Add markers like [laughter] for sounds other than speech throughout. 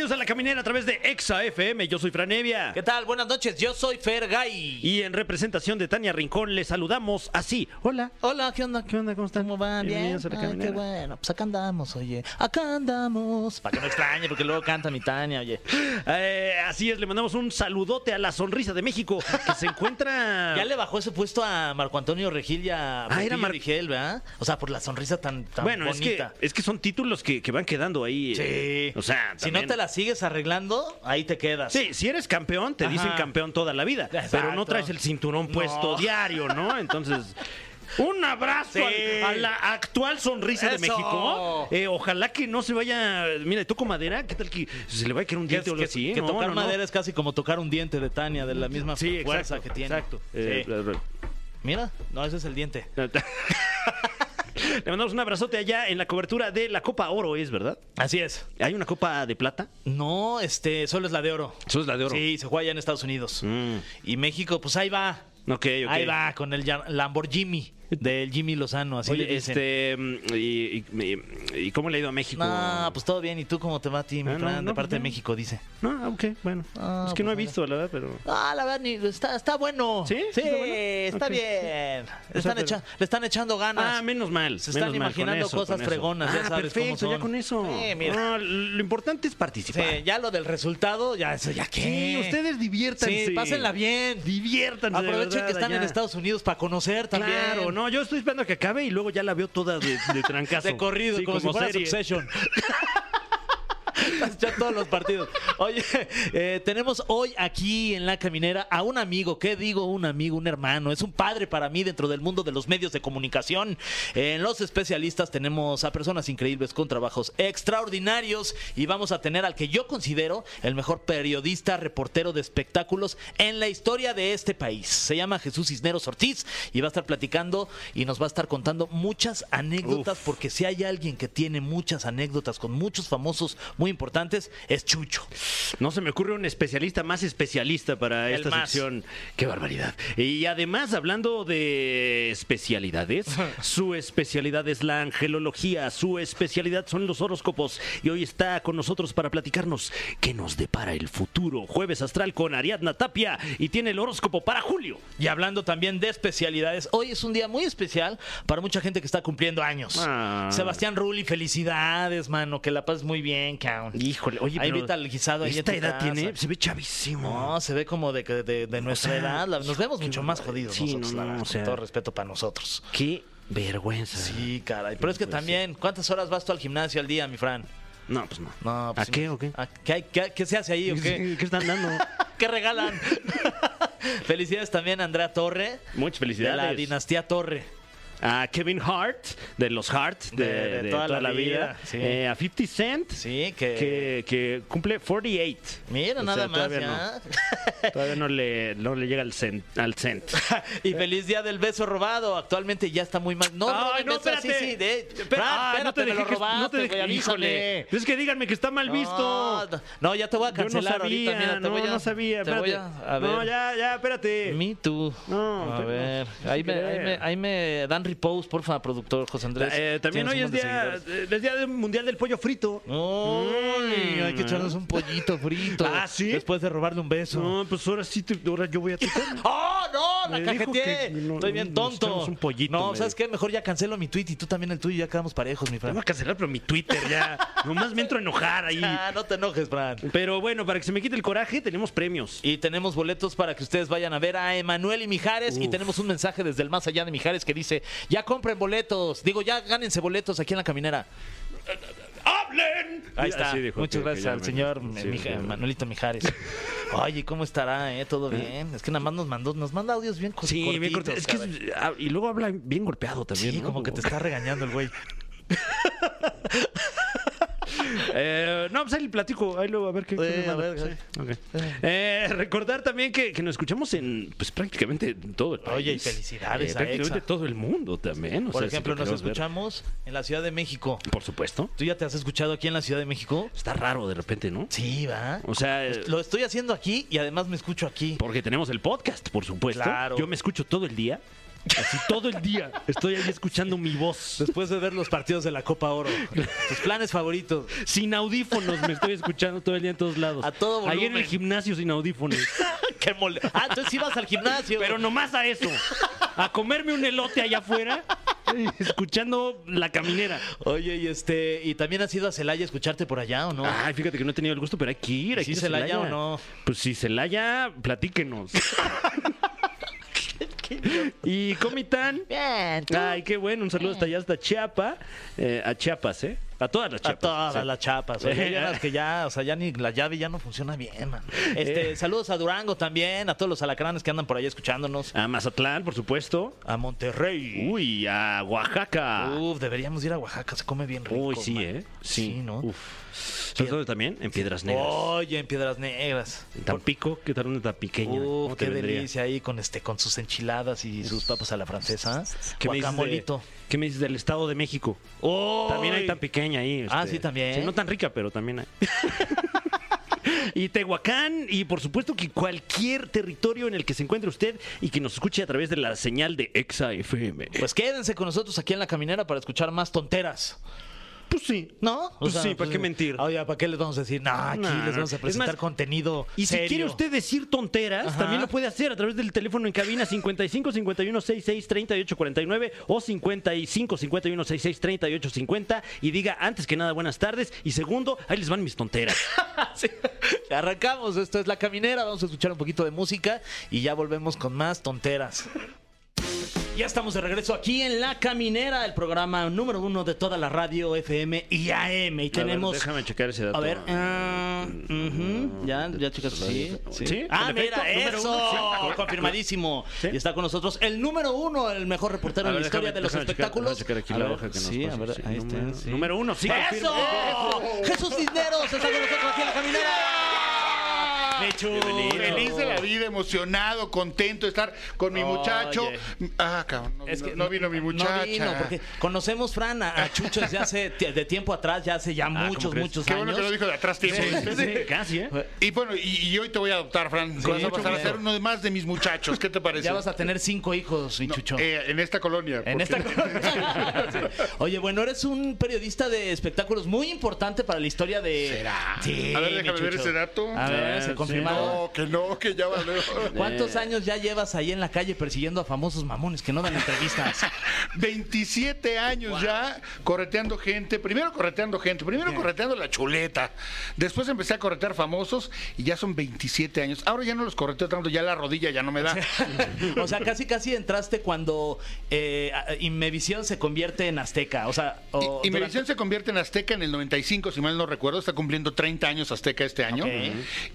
Bienvenidos a La Caminera a través de Exa FM. Yo soy Franevia. ¿Qué tal? Buenas noches, yo soy Fergay. Y en representación de Tania Rincón le saludamos así. Hola. Hola, ¿qué onda? ¿Qué onda? ¿Cómo están? ¿Cómo van? Bien. Bienvenidos a La Ay, qué Caminera. bueno. Pues acá andamos, oye. Acá andamos. Para que no extrañe, porque luego canta mi Tania, oye. Eh, así es, le mandamos un saludote a la sonrisa de México que se encuentra. [laughs] Ya le bajó ese puesto a Marco Antonio Regil y a Ah, era Mar- Rigel, ¿verdad? O sea, por la sonrisa tan, tan bueno, es que, bonita. es que son títulos que, que van quedando ahí. eh, Sí. O sea, si no te la sigues arreglando, ahí te quedas. Sí, si eres campeón, te dicen campeón toda la vida. Pero no traes el cinturón No. puesto diario, ¿no? Entonces. Un abrazo Sí. al- a la actual sonrisa de. México. Eh, ojalá que no se vaya. Mira, toco madera. ¿Qué tal que se le va a caer un Que, diente o algo que- así? que No, tocar no, no. madera es casi como tocar un diente de Tania, de la misma Sí, fuerza exacto, que tiene. Exacto. Sí. Eh, Mira, no, ese es el diente. [laughs] [laughs] Le mandamos un abrazote allá en la cobertura de la Copa Oro, ¿es verdad? Así es. ¿Hay una Copa de Plata? No, este, solo es la de oro. Eso es la de oro. Sí, se juega allá en Estados Unidos. Mm. Y México, pues ahí va. Ok, ok. Ahí va, con el Lamborghini del Jimmy Lozano, así Oye, le dicen. este. mm, y, y- y cómo le ha ido a México? No, pues todo bien. ¿Y tú cómo te va a ti, mi Ah, no, Fran? no, de parte pues de bien. México, dice. No, ok, bueno. Ah, es que no he pues visto, la verdad, pero. Ah, la verdad, ni- está, está bueno. ¿Sí? Sí, ¿Está bueno? está bien. O sea, están, pero- echa- le están echando ganas. Ah, menos mal. Se están imaginando eso, cosas fregonas, ya Ah, sabes cómo perfecto, ya con eso. Sí, mira. Lo importante es participar. Sí, ya lo del resultado, ya eso ya qué. Sí, ustedes diviértanse. Sí, pásenla bien. Diviértanse. de Aprovechen verdad, que están en. Estados Unidos para conocer también. Claro, no, yo estoy esperando a que acabe y luego ya la veo toda de, de trancazo. [laughs] De corrido, Sí, como, si fuera serie. Succession. [laughs] ya todos los partidos. Oye, eh, tenemos hoy aquí en La Caminera a un amigo, ¿qué digo? Un amigo, un hermano, es un padre para mí dentro del mundo de los medios de comunicación. En los especialistas tenemos a personas increíbles con trabajos extraordinarios y vamos a tener al que yo considero el mejor periodista, reportero de espectáculos en la historia de este país. Se llama Jesús Cisneros Ortiz y va a estar platicando y nos va a estar contando muchas anécdotas Uf. porque si hay alguien que tiene muchas anécdotas con muchos famosos muy importantes, es Chucho. No se me ocurre un especialista más especialista para El esta más. sección. Qué barbaridad. Y además, hablando de especialidades, [laughs] su especialidad es la angelología, su especialidad son los horóscopos. Y hoy está con nosotros para platicarnos qué nos depara el futuro. Jueves astral con Ariadna Tapia y tiene el horóscopo para julio. Y hablando también de especialidades, hoy es un día muy especial para mucha gente que está cumpliendo años. Ah. Sebastián Rulli, felicidades, mano, que la pases muy bien, cabrón. Híjole, oye, Ahí pero al guisado ahí ¿Esta edad casa. tiene? Se ve chavísimo. No, se ve como de, de, de nuestra sea, edad. La- Nos vemos mucho más jodidos sí, nosotros, no, la no, verdad, o sea- con todo respeto para nosotros. Qué vergüenza. Sí, caray. Pero es que también, ¿cuántas horas vas tú al gimnasio al día, mi Fran? No, pues no. No, pues ¿A qué o qué? ¿A ¿Qué, hay- qué- qué se hace ahí o qué? ¿Qué están dando? [laughs] ¿Qué regalan? [laughs] Felicidades también a Andrea Torre. Muchas De felicidades. la dinastía Torre. A Kevin Hart, de los Hart, de, De- de toda toda, la la vida, vida, sí. Eh, a 50 Cent, Sí, que. que, que cumple 48. Mira, O sea, nada más, todavía ya. No, [laughs] todavía no le, no le llega al cent. Al cent. [laughs] y feliz día del beso robado. Actualmente ya está muy mal. No, Ay, no, besos, espérate. sí, sí, de- ay, espérate, me lo dejé que- robaste, no te dejé- avísame. híjole. Es que díganme que está mal visto. No, no, ya te voy a Yo no cancelar sabía, ahorita. Mira, te no, voy a, no sabía. Te voy a, a ver. No, ya, ya, espérate. Me too. No, a pero- ver. no, Ahí me, ahí, me, ahí me dan repose, porfa, productor José Andrés. Eh, también hoy es día, seguidores. es día del mundial del pollo frito. Uy, hay que echarnos un pollito frito. Ah, ¿sí? Después de robarle un beso. No, pues ahora sí, te- ahora yo voy a tocar. ¡Oh, [laughs] no! La cajeteé. no- Estoy bien tonto. un pollito, no, ¿sabes qué? Mejor ya cancelo mi tweet y tú también el tuyo. Ya quedamos parejos, mi Fran. voy a cancelar, pero mi Twitter ya. [laughs] Nomás me entro a enojar ahí. Ah, no te enojes, Fran. Pero bueno, para que se me quite el coraje, tenemos premios. Y tenemos boletos para que ustedes vayan a ver a Emanuel y Mijares. Y tenemos un mensaje desde el más allá de Mijares que dice: Ya compren boletos. Digo, ya gánense boletos aquí en la caminera. ¡Hablen! Ahí está. Dijo Muchas que- gracias al señor sí, Mija- sí. Manuelito Mijares. Oye, ¿cómo estará? Eh? ¿Todo bien? Es que nada más nos mandó, nos manda audios bien co- Sí, bien cortitos, corto. Es que es- ah, y luego habla bien golpeado también. Sí, ¿no? como que te está regañando el güey. [laughs] Eh, no, pues ahí le platico. Ahí luego a ver qué. qué me a manda. ver, Sí, ok. Eh, recordar también que, que nos escuchamos en pues prácticamente todo el país. Oye, y felicidades Eh, a prácticamente Exa. todo el mundo también. o Por sea, ejemplo, lo nos queremos ver. escuchamos en la Ciudad de México. Por supuesto. ¿Tú ya te has escuchado aquí en la Ciudad de México? Está raro de repente, ¿no? Sí, va. O sea, eh, Lo estoy haciendo aquí y además me escucho aquí. porque tenemos el podcast, por supuesto. Claro. Yo me escucho todo el día. Así todo el día. Estoy ahí escuchando mi voz. Después de ver los partidos de la Copa Oro. Tus planes favoritos. Sin audífonos me estoy escuchando todo el día en todos lados. A todo Ahí en volumen. el gimnasio sin audífonos. [laughs] Qué mole. Ah, entonces ibas al gimnasio. Pero nomás a eso. A comerme un elote allá afuera, escuchando la caminera. Oye, y este, ¿y también has ido a Celaya a escucharte por allá o no? Ay, fíjate que no he tenido el gusto, pero hay que ir. Hay ¿Sí que ir a Celaya o no? Pues si Celaya, platíquenos. [laughs] y Comitán. Bien, Ay, qué bueno. Un saludo hasta allá, hasta Chiapa. eh, a Chiapas, ¿eh? A todas las A Chiapas. todas Sí. las chapas. Oye, hay unas [laughs] que ya, o sea, ya ni la llave ya no funciona bien, man. Este, saludos a Durango también, a todos los alacranes que andan por ahí escuchándonos. A Mazatlán, por supuesto. A Monterrey. Uy, a Oaxaca. Uf, deberíamos ir a Oaxaca, se come bien rico. Uy, sí, man. ¿eh? Sí, ¿no? Uf. ¿Sabes dónde también? En Piedras Negras. Oye, en Piedras Negras. En Tampico, ¿qué tal una? ¿Cómo Uf, qué vendría? delicia ahí con este, con sus enchiladas y sus papas a la francesa. ¿Qué me, dices de, Guacamolito. ¿Qué me dices del Estado de México? También hay tan pequeña ahí. Ah, este, sí, también. sí, no tan rica, pero también hay. [laughs] y Tehuacán, y por supuesto que cualquier territorio en el que se encuentre usted y que nos escuche a través de la señal de Exa FM. Pues quédense con nosotros aquí en la caminera para escuchar más tonteras. Pues sí. ¿No? Pues sí, ¿para qué mentir? Oye, ¿para qué les vamos a decir? No, aquí No, les vamos a Es presentar más, contenido Y si serio. quiere usted decir tonteras, Ajá. también lo puede hacer a través del teléfono en cabina 55 51 66 38 49 o 55 51 66 38 50 y diga antes que nada buenas tardes y segundo, ahí les van mis tonteras. [laughs] Sí. Arrancamos, esto es La Caminera, vamos a escuchar un poquito de música y ya volvemos con más tonteras. Ya estamos de regreso aquí en La Caminera, el programa número uno de toda la radio FM y AM. Y tenemos... déjame checar ese dato. A ver, ah, ujú, ya, ya chicas, sí, sí. ¿Sí? Ah, mira, eso, uno, sí. [laughs] confirmadísimo. Y está con nosotros el número uno, el mejor reportero ver, la historia déjame- de los espectáculos. checar aquí A la ver, hoja que nos sí, a ver, ahí número- está. número uno, sí, ¡Eso! Jesús Cisneros está con nosotros aquí en la caminera. Mi chulo. Feliz de la vida, emocionado, contento de estar con mi Oye. muchacho. Ah, cabrón, no, Es vino- que no vino mi muchacha. No vino, porque conocemos, Fran, a, a Chucho desde hace de tiempo atrás, ya hace ya muchos, ¿cómo crees? muchos Qué años. bueno que lo dijo de atrás tiempo. Sí, sí, [laughs] casi, ¿eh? Y bueno, y, y hoy te voy a adoptar, Fran. Vas a pasar a ser uno de más de mis muchachos. ¿Qué te parece? Ya vas a tener cinco hijos, mi Chucho. eh, en esta colonia. En esta [laughs] [laughs] Sí. Oye, bueno, eres un periodista de espectáculos muy importante para la historia de. ¿Será? Sí, A ver, déjame ver ese dato. A ver, Sí, se confirmado. No, que no, que ya valió. [laughs] ¿Cuántos años ya llevas ahí en la calle persiguiendo a famosos mamones que no dan entrevistas? [laughs] 27 años ya correteando gente. Primero correteando gente, primero correteando la chuleta. Después empecé a corretear famosos y ya son 27 años. Ahora ya no los correteo tanto, ya la rodilla ya no me da. [laughs] o sea, casi casi entraste cuando eh, a- Inmevisión se convierte en Azteca. O sea, o Y, y durante- Megavisión se convierte en Azteca en el 95, si mal no recuerdo. Está cumpliendo 30 años Azteca este año. Ok.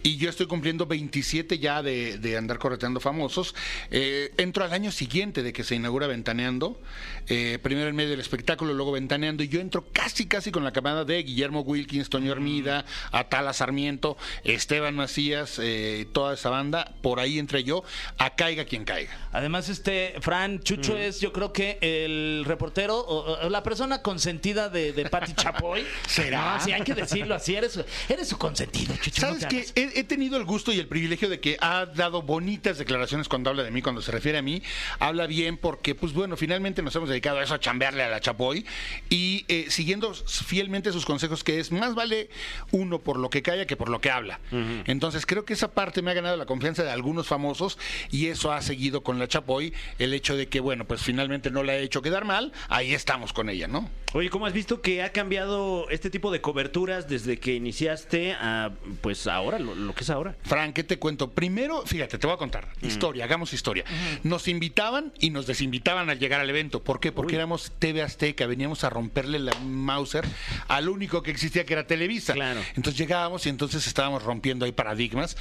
Y yo estoy cumpliendo 27 ya de, de andar correteando famosos. Eh, entro al año siguiente de que se inaugura Ventaneando. eh, primero en medio del espectáculo, luego Ventaneando. Y yo entro casi, casi con la camada de Guillermo Wilkins, Toño Hermida, Atala Sarmiento, Esteban Macías, eh, toda esa banda. Por ahí entré yo. A caiga quien caiga. Además, este, Fran, Chucho es, yo creo que el reportero o, o la persona consentida de, de Patti [laughs] Chapoy. ¿Será? No, sí, hay que decirlo así. Eres, eres su consentido, Chucho. no ¿Sabes te que he tenido el gusto y el privilegio de que ha dado bonitas declaraciones cuando habla de mí, cuando se refiere a mí? Habla bien porque, pues bueno, finalmente nos hemos dedicado a eso, a chambearle a la Chapoy y eh, siguiendo fielmente sus consejos, que es más vale uno por lo que calla que por lo que habla. Entonces creo que esa parte me ha ganado la confianza de algunos famosos y eso ha seguido con la Chapoy, el hecho de que, bueno, pues finalmente no la he hecho quedar mal, ahí estamos con ella, ¿no? Oye, ¿cómo has visto que ha cambiado este tipo de coberturas desde que iniciaste a, pues ahora, lo, lo que es ahora? Fran, ¿qué te cuento? Primero, fíjate, te voy a contar. Historia, hagamos historia. Nos invitaban y nos desinvitaban al llegar al evento. ¿Por qué? Porque éramos TV Azteca, veníamos a romperle la Mauser al único que existía que era Televisa. Claro. Entonces llegábamos y entonces estábamos rompiendo ahí paradigmas.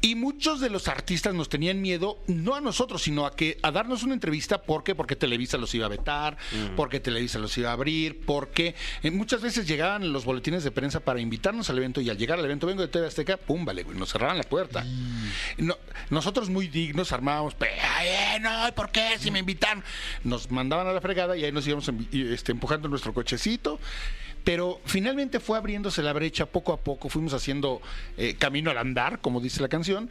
Y muchos de los artistas nos tenían miedo, no a nosotros, sino a que a darnos una entrevista. ¿Por qué? Porque Televisa los iba a vetar, porque Televisa los iba a abrir, porque eh, muchas veces llegaban los boletines de prensa para invitarnos al evento y al llegar al evento, vengo de TV Azteca, pum, vale, güey, nos cerraban la puerta. No, nosotros muy dignos armábamos, "Pe- ay, eh, no, ¿por qué? Si me invitan, nos mandaban a la fregada y ahí nos íbamos este, empujando nuestro cochecito. Pero finalmente fue abriéndose la brecha poco a poco, fuimos haciendo eh, camino al andar, como dice la canción,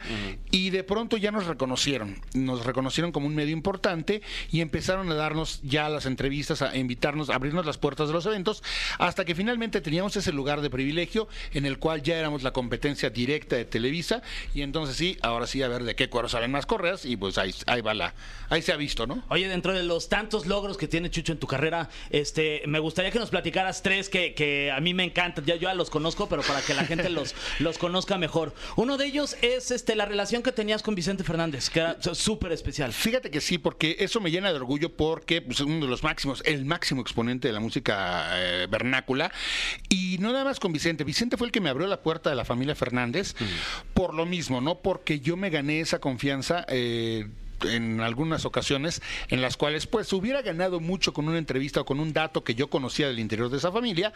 y de pronto ya nos reconocieron, nos reconocieron como un medio importante y empezaron a darnos ya las entrevistas, a invitarnos, a abrirnos las puertas de los eventos, hasta que finalmente teníamos ese lugar de privilegio en el cual ya éramos la competencia directa de Televisa, y entonces sí, ahora sí, a ver de qué cuero salen más correas, y pues ahí, ahí va la, ahí se ha visto, ¿no? Oye, dentro de los tantos logros que tiene Chucho en tu carrera, este, me gustaría que nos platicaras tres que, que a mí me encantan. Ya yo ya los conozco, pero para que la gente los, [laughs] los conozca mejor. Uno de ellos es este, la relación que tenías con Vicente Fernández, que era súper especial. Fíjate que sí, porque eso me llena de orgullo porque pues, es uno de los máximos, el máximo exponente de la música eh, vernácula. Y no nada más con Vicente. Vicente fue el que me abrió la puerta de la familia Fernández por lo mismo, ¿no? Porque yo me gané esa confianza. eh, en algunas ocasiones en las cuales pues hubiera ganado mucho con una entrevista o con un dato que yo conocía del interior de esa familia,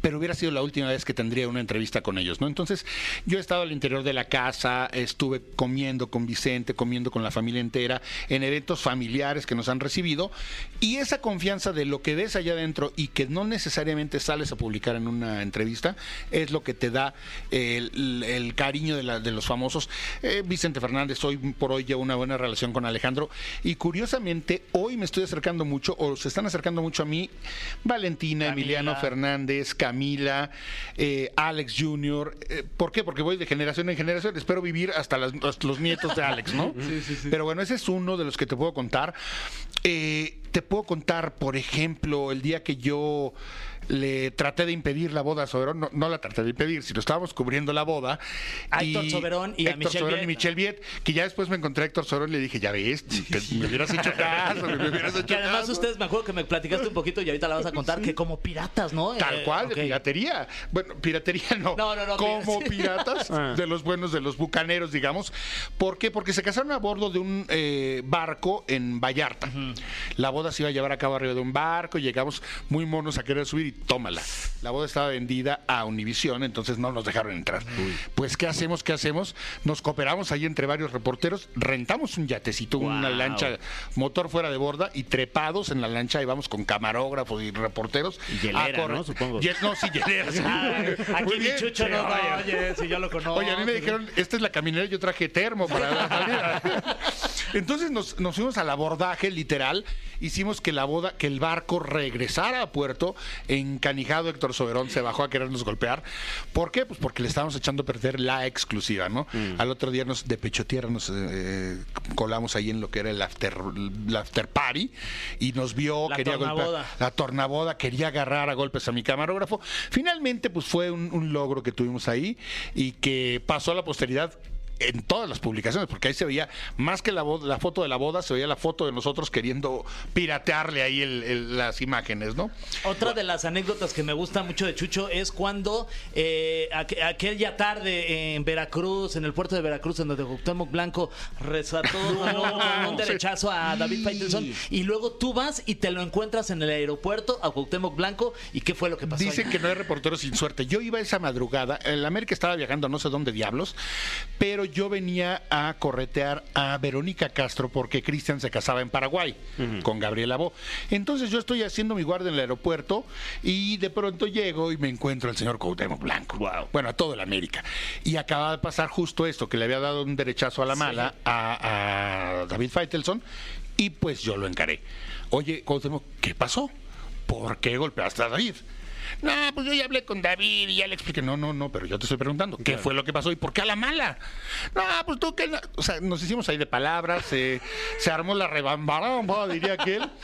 pero hubiera sido la última vez que tendría una entrevista con ellos, ¿no? Entonces, yo he estado al interior de la casa, estuve comiendo con Vicente, comiendo con la familia entera, en eventos familiares que nos han recibido, y esa confianza de lo que ves allá adentro y que no necesariamente sales a publicar en una entrevista, es lo que te da el, cariño de, los famosos. Eh, Vicente Fernández, hoy por hoy llevo una buena relación con Alejandro, y curiosamente, hoy me estoy acercando mucho, o se están acercando mucho a mí, Valentina, Camila. Emiliano Fernández, Camila, eh, Alex Jr. Eh, ¿Por qué? Porque voy de generación en generación. Espero vivir hasta, las- hasta los nietos de Alex, ¿no? [laughs] Pero bueno, ese es uno de los que te puedo contar. Eh, te puedo contar, por ejemplo, el día que yo le traté de impedir la boda a Soberón, no, no la traté de impedir, sino estábamos cubriendo la boda. A Héctor Soberón y a Héctor Michelle Soberón Viet. y Michelle Viet, que ya después me encontré a Héctor Soberón y le dije, ya ves, que me hubieras hecho caso, que me hubieras [laughs] hecho Que además caso". ustedes, me acuerdo que me platicaste un poquito y ahorita la vas a contar, que como piratas, ¿no? Tal Eh, cual, de piratería. Bueno, piratería no. No, no, no, Como [laughs] pir- piratas, Ah. de los buenos, de los bucaneros, digamos. ¿Por qué? Porque se casaron a bordo de un eh, barco en Vallarta. La boda se iba a llevar a cabo arriba de un barco, llegamos muy monos a querer subir y tómala. La boda estaba vendida a Univisión, entonces no nos dejaron entrar. Pues, ¿qué hacemos? ¿Qué hacemos? Nos cooperamos ahí entre varios reporteros, rentamos un yatecito, una lancha, motor fuera de borda y trepados en la lancha íbamos con camarógrafos y reporteros. Y hielera, a. Supongo. Ye- no, sí, hielera. sí. [laughs] Aquí mi. Chucho no, no, oye. si yo lo conozco. Oye, a mí me dijeron, esta es la caminera, yo traje termo para la salida. [laughs] Entonces nos, nos fuimos al abordaje, literal, hicimos que la boda, que el barco regresara a puerto, encanijado Héctor Soberón se bajó a querernos golpear. ¿Por qué? Pues porque le estábamos echando a perder la exclusiva, ¿no? Mm. Al otro día nos, de pecho tierra, nos eh, colamos ahí en lo que era el after, el after party y nos vio, La quería tornaboda. golpear la tornaboda, quería agarrar a golpes a mi camarógrafo. Finalmente, pues fue un, un logro que tuvimos ahí y que pasó a la posteridad en todas las publicaciones, porque ahí se veía, más que la, foto de la boda, se veía la foto de nosotros queriendo piratearle ahí el- el- las imágenes, ¿no? Otra de las anécdotas que me gusta mucho de Chucho es cuando eh, aqu- aquella tarde en Veracruz, en el puerto de Veracruz, en donde Cuauhtémoc Blanco resató [laughs] con un, derechazo a David Faitelson y luego tú vas y te lo encuentras en el aeropuerto a Cuauhtémoc Blanco y qué fue lo que pasó. Dicen que no hay reporteros sin suerte. Yo iba esa madrugada, el América estaba viajando no sé dónde diablos, pero yo venía a corretear a Verónica Castro porque Cristian se casaba en Paraguay con Gabriela Bo. Entonces yo estoy haciendo mi guardia en el aeropuerto y de pronto llego y me encuentro al señor Cuauhtémoc Blanco. Wow. Bueno, a todo el América. Y acaba de pasar justo esto, que le había dado un derechazo a la mala a, a David Faitelson y pues yo lo encaré. Oye, Cuauhtémoc, ¿qué pasó? ¿Por qué golpeaste a David? No, pues yo ya hablé con David y ya le expliqué. No, no, no, pero yo te estoy preguntando, ¿qué fue lo que pasó y por qué a la mala? No, pues tú que... no- O sea, nos hicimos ahí de palabras, se, se armó la rebambaramba, diría aquel. [laughs]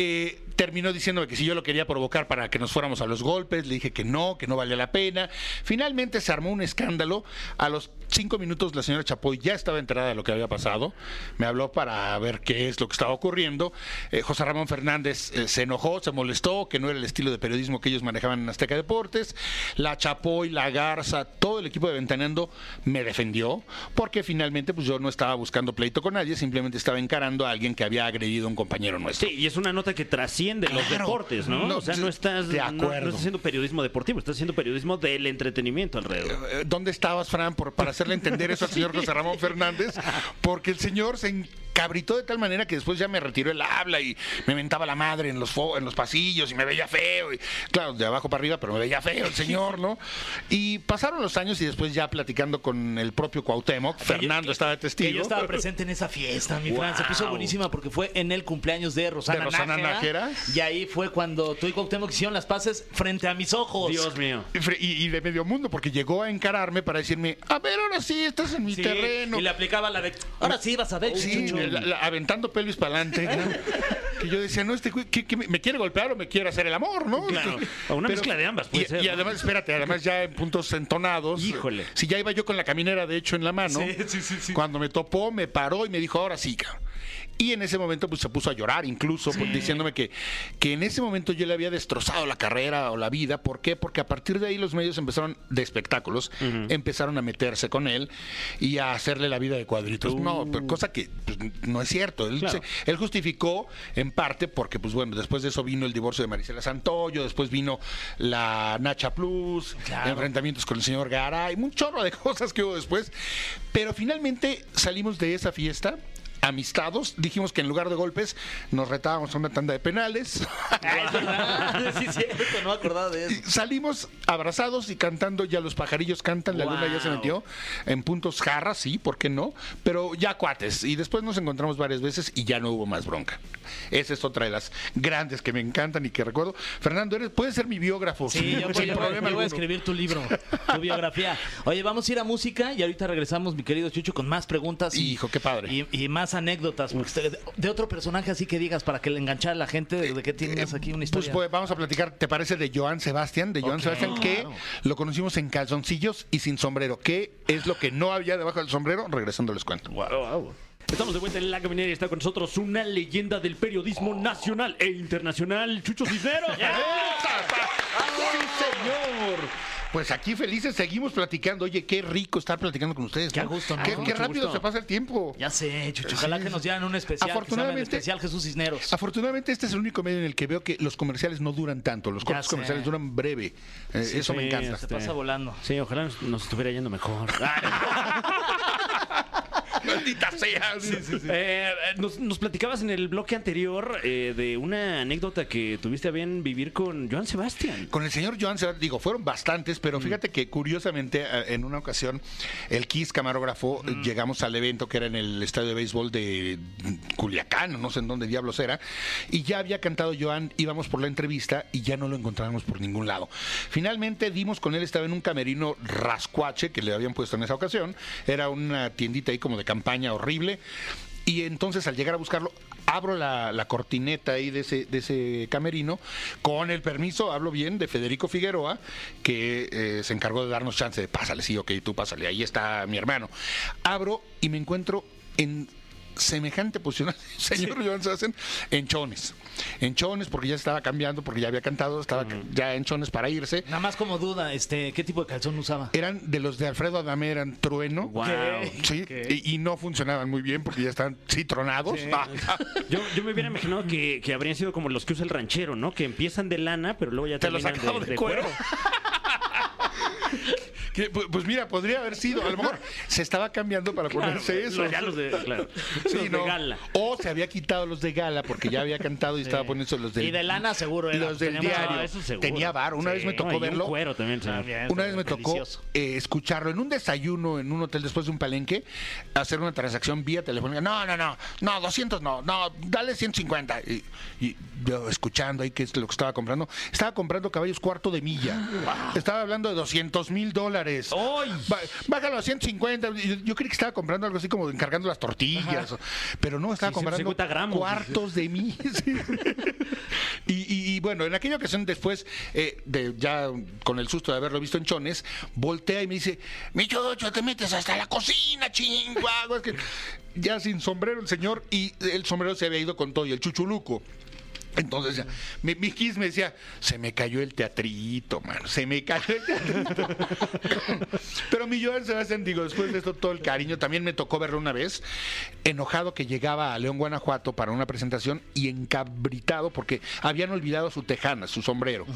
Eh, terminó diciéndome que si yo lo quería provocar para que nos fuéramos a los golpes, le dije que no, que no valía la pena. Finalmente se armó un escándalo. A los cinco minutos la señora Chapoy ya estaba enterada de lo que había pasado. Me habló para ver qué es lo que estaba ocurriendo. Eh, José Ramón Fernández eh, se enojó, se molestó, que no era el estilo de periodismo que ellos manejaban en Azteca Deportes. La Chapoy, la Garza, todo el equipo de Ventaneando me defendió, porque finalmente pues yo no estaba buscando pleito con nadie, simplemente estaba encarando a alguien que había agredido a un compañero nuestro. Sí, y es una nota que trasciende los Claro. deportes, ¿no? No, o sea, no estás, de no- no, acuerdo. estás haciendo periodismo deportivo, estás haciendo periodismo del entretenimiento alrededor. Eh, ¿Dónde estabas, Fran, por, para hacerle entender eso al señor José Ramón Fernández? Porque el señor se encabritó de tal manera que después ya me retiró el habla y me mentaba la madre en los, fo- en los pasillos y me veía feo. Y, claro, de abajo para arriba, pero me veía feo el señor, ¿no? Y pasaron los años y después ya platicando con el propio Cuauhtémoc, Fernando estaba de Que testigo. yo estaba presente en esa fiesta, mi Fran. Se puso buenísima porque fue en el cumpleaños de Rosana, De Rosana Nájera. Y ahí fue cuando tú y Cuauhtémoc hicieron las paces frente a mis ojos. Dios mío. Y Y, de medio mundo, porque llegó a encararme para decirme, a ver, ahora sí, estás en mi Sí, terreno. Y le aplicaba la de. Ahora sí vas a ver, Sí, chuchu". la- la- aventando pelvis para adelante. que yo decía, no, este güey, ¿qué- qué me, quiere golpear o me quiere hacer el amor, ¿no? Claro. O una mezcla de ambas puede y, ser, y ¿no? además, espérate, además ya en puntos entonados. Híjole. Si ya iba yo con la caminera, de hecho, en la mano. Sí, sí, sí, sí. Cuando me topó, me paró y me dijo, ahora sí, cabrón. Y en ese momento pues se puso a llorar incluso pues, diciéndome que, que en ese momento yo le había destrozado la carrera o la vida. ¿Por qué? Porque a partir de ahí los medios empezaron, de espectáculos, empezaron a meterse con él y a hacerle la vida de cuadritos. No, pero cosa que pues, no es cierto. Él, Claro. se- él justificó en parte porque, pues bueno, después de eso vino el divorcio de Marisela Santoyo, después vino la Nacha Plus, Claro. enfrentamientos con el señor Garay, un chorro de [laughs] cosas que hubo después. Pero finalmente salimos de esa fiesta. Amistados, dijimos que en lugar de golpes nos retábamos a una tanda de penales. Ay, verdad. [laughs] sí, cierto, no me acordaba de Y eso. Salimos abrazados y cantando, ya los pajarillos cantan, la luna ya se metió en puntos jarras, sí, ¿por qué no? Pero ya cuates. Y después nos encontramos varias veces y ya no hubo más bronca. Esa es otra de las grandes que me encantan y que recuerdo. Fernando, eres, puedes ser mi biógrafo. Sí, sin- yo, sin yo voy- problema yo voy a escribir tu libro, tu biografía. Oye, vamos a ir a música y ahorita regresamos, mi querido Chucho, con más preguntas. Y, Hijo, qué padre. Y, y más anécdotas. de, de otro personaje así que digas para que le enganchara a la gente de, de que tienes aquí una Pues, historia. pues, vamos a platicar, ¿te parece de Joan Sebastián? De Joan Sebastián, que claro. lo conocimos en calzoncillos y sin sombrero. ¿Qué es lo que no había debajo del sombrero? Regresando les cuento. Estamos de vuelta en la caminera y está con nosotros una leyenda del periodismo nacional e internacional, Chucho Cisneros. [laughs] ¡Sí, señor! Pues aquí felices seguimos platicando. Oye, qué rico estar platicando con ustedes. Qué gusto, ¿no? Qué, rápido gusto. se pasa el tiempo. ya sé, Chucho. Ojalá que nos dieran un especial. que se Afortunadamente- especial Jesús Cisneros. Afortunadamente este es el único medio en el que veo que los comerciales no duran tanto, los cortes comerciales duran breve. Eh, eso me encanta. Se pasa volando. Sí, ojalá nos- nos estuviera yendo mejor. [laughs] Maldita sea. Eh, nos, nos platicabas en el bloque anterior eh, de una anécdota que tuviste a bien vivir con Joan Sebastián. Con el señor Joan Sebastián, digo, fueron bastantes, Mm. pero fíjate que curiosamente eh, en una ocasión el Kiss camarógrafo Mm. llegamos al evento que era en el estadio de béisbol de Culiacán, no sé en dónde diablos era, y ya había cantado Joan, íbamos por la entrevista y ya no lo encontrábamos por ningún lado. Finalmente dimos con él, estaba en un camerino rascuache que le habían puesto en esa ocasión, era una tiendita ahí como de campaña horrible. Y entonces al llegar a buscarlo, abro la, cortineta ahí de ese, de ese camerino, con el permiso, hablo bien, de Federico Figueroa, que eh, se encargó de darnos chance de pásale, sí, ok, tú pásale, ahí está mi hermano. Abro y me encuentro en semejante posición al [laughs] señor Joan Sebastián en chones. En chones, porque ya estaba cambiando, porque ya había cantado, estaba ya en chones para irse. Nada más como duda, este, ¿qué tipo de calzón usaba? Eran de los de Alfredo Adame, eran trueno. Wow. Sí, y, y no funcionaban muy bien porque ya están citronados. [laughs] Yo, yo me hubiera imaginado que, que habrían sido como los que usa el ranchero, ¿no? Que empiezan de lana, pero luego ya Te los terminan acabo de, de de cuero. cuero. [laughs] Que, pues mira, podría haber sido. A lo mejor [laughs] se estaba cambiando para ponerse eso. Los, de, claro, Sí, los de no. gala. O se había quitado los de gala porque ya había cantado y estaba poniendo los del Y de lana seguro era. los del Tenía- diario. No, eso seguro. Tenía bar. Una vez me tocó No, y un verlo. cuero también, señor. También, Una vez me tocó eh, escucharlo en un desayuno en un hotel después de un palenque, hacer una transacción vía telefónica. No, no, no, no, 200 no, no, dale 150. Y, y yo escuchando ahí qué es lo que estaba comprando. Estaba comprando caballos cuarto de milla. Estaba hablando de 200 mil dólares. Dólares. Bájalo a 150. Yo, yo creí que estaba comprando algo así como encargando las tortillas. Pero no, estaba Sí, comprando 150 gramos. cuartos de mí. [laughs] Y, y- y bueno, en aquella ocasión después, eh, de ya con el susto de haberlo visto en Chones, voltea y me dice, mi chocho, te metes hasta la cocina, chinguago. Es que ya sin sombrero el señor y el sombrero se había ido con todo y el chuchuluco. Entonces, ya, mi, mi Kiss me decía, se me cayó el teatrito, mano, se me cayó el teatrito. [laughs] Pero mi Joan Sebastián, digo, después de esto, todo el cariño, también me tocó verlo una vez, enojado que llegaba a León, Guanajuato para una presentación y encabritado porque habían olvidado su tejana, su sombrero.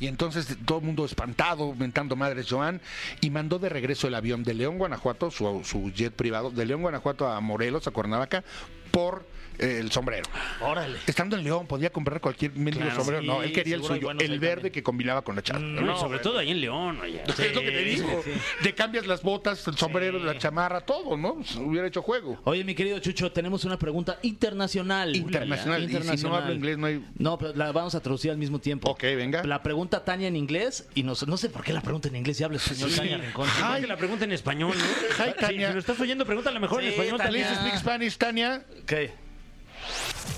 Y entonces todo el mundo espantado, mentando madres Joan, y mandó de regreso el avión de León, Guanajuato, su, su jet privado, de León, Guanajuato a Morelos, a Cuernavaca, por eh, el sombrero. Órale. Estando en León, podía comprar cualquier mendigo Claro, sombrero. sí, no, él quería el suyo, el verde también. que combinaba con la chata. No, sobre todo ahí en León, oye. [laughs] es lo que te digo. Te cambias las botas, el sombrero, la chamarra, todo, ¿no? Pues, hubiera hecho juego. Oye, mi querido Chucho, tenemos una pregunta internacional. Internacional. Y si no hablo inglés, no hay- No, pero la vamos a traducir al mismo tiempo. Ok, venga. La pregunta Tania en inglés y no, no sé por qué la pregunta en inglés y habla español Tania Rincón. Ay, que la pregunta en español, ¿no? Hi, Sí, Tania. si lo estás oyendo, pregúntale mejor en Sí, español, Tania. Spanish, Tania. ¿Qué?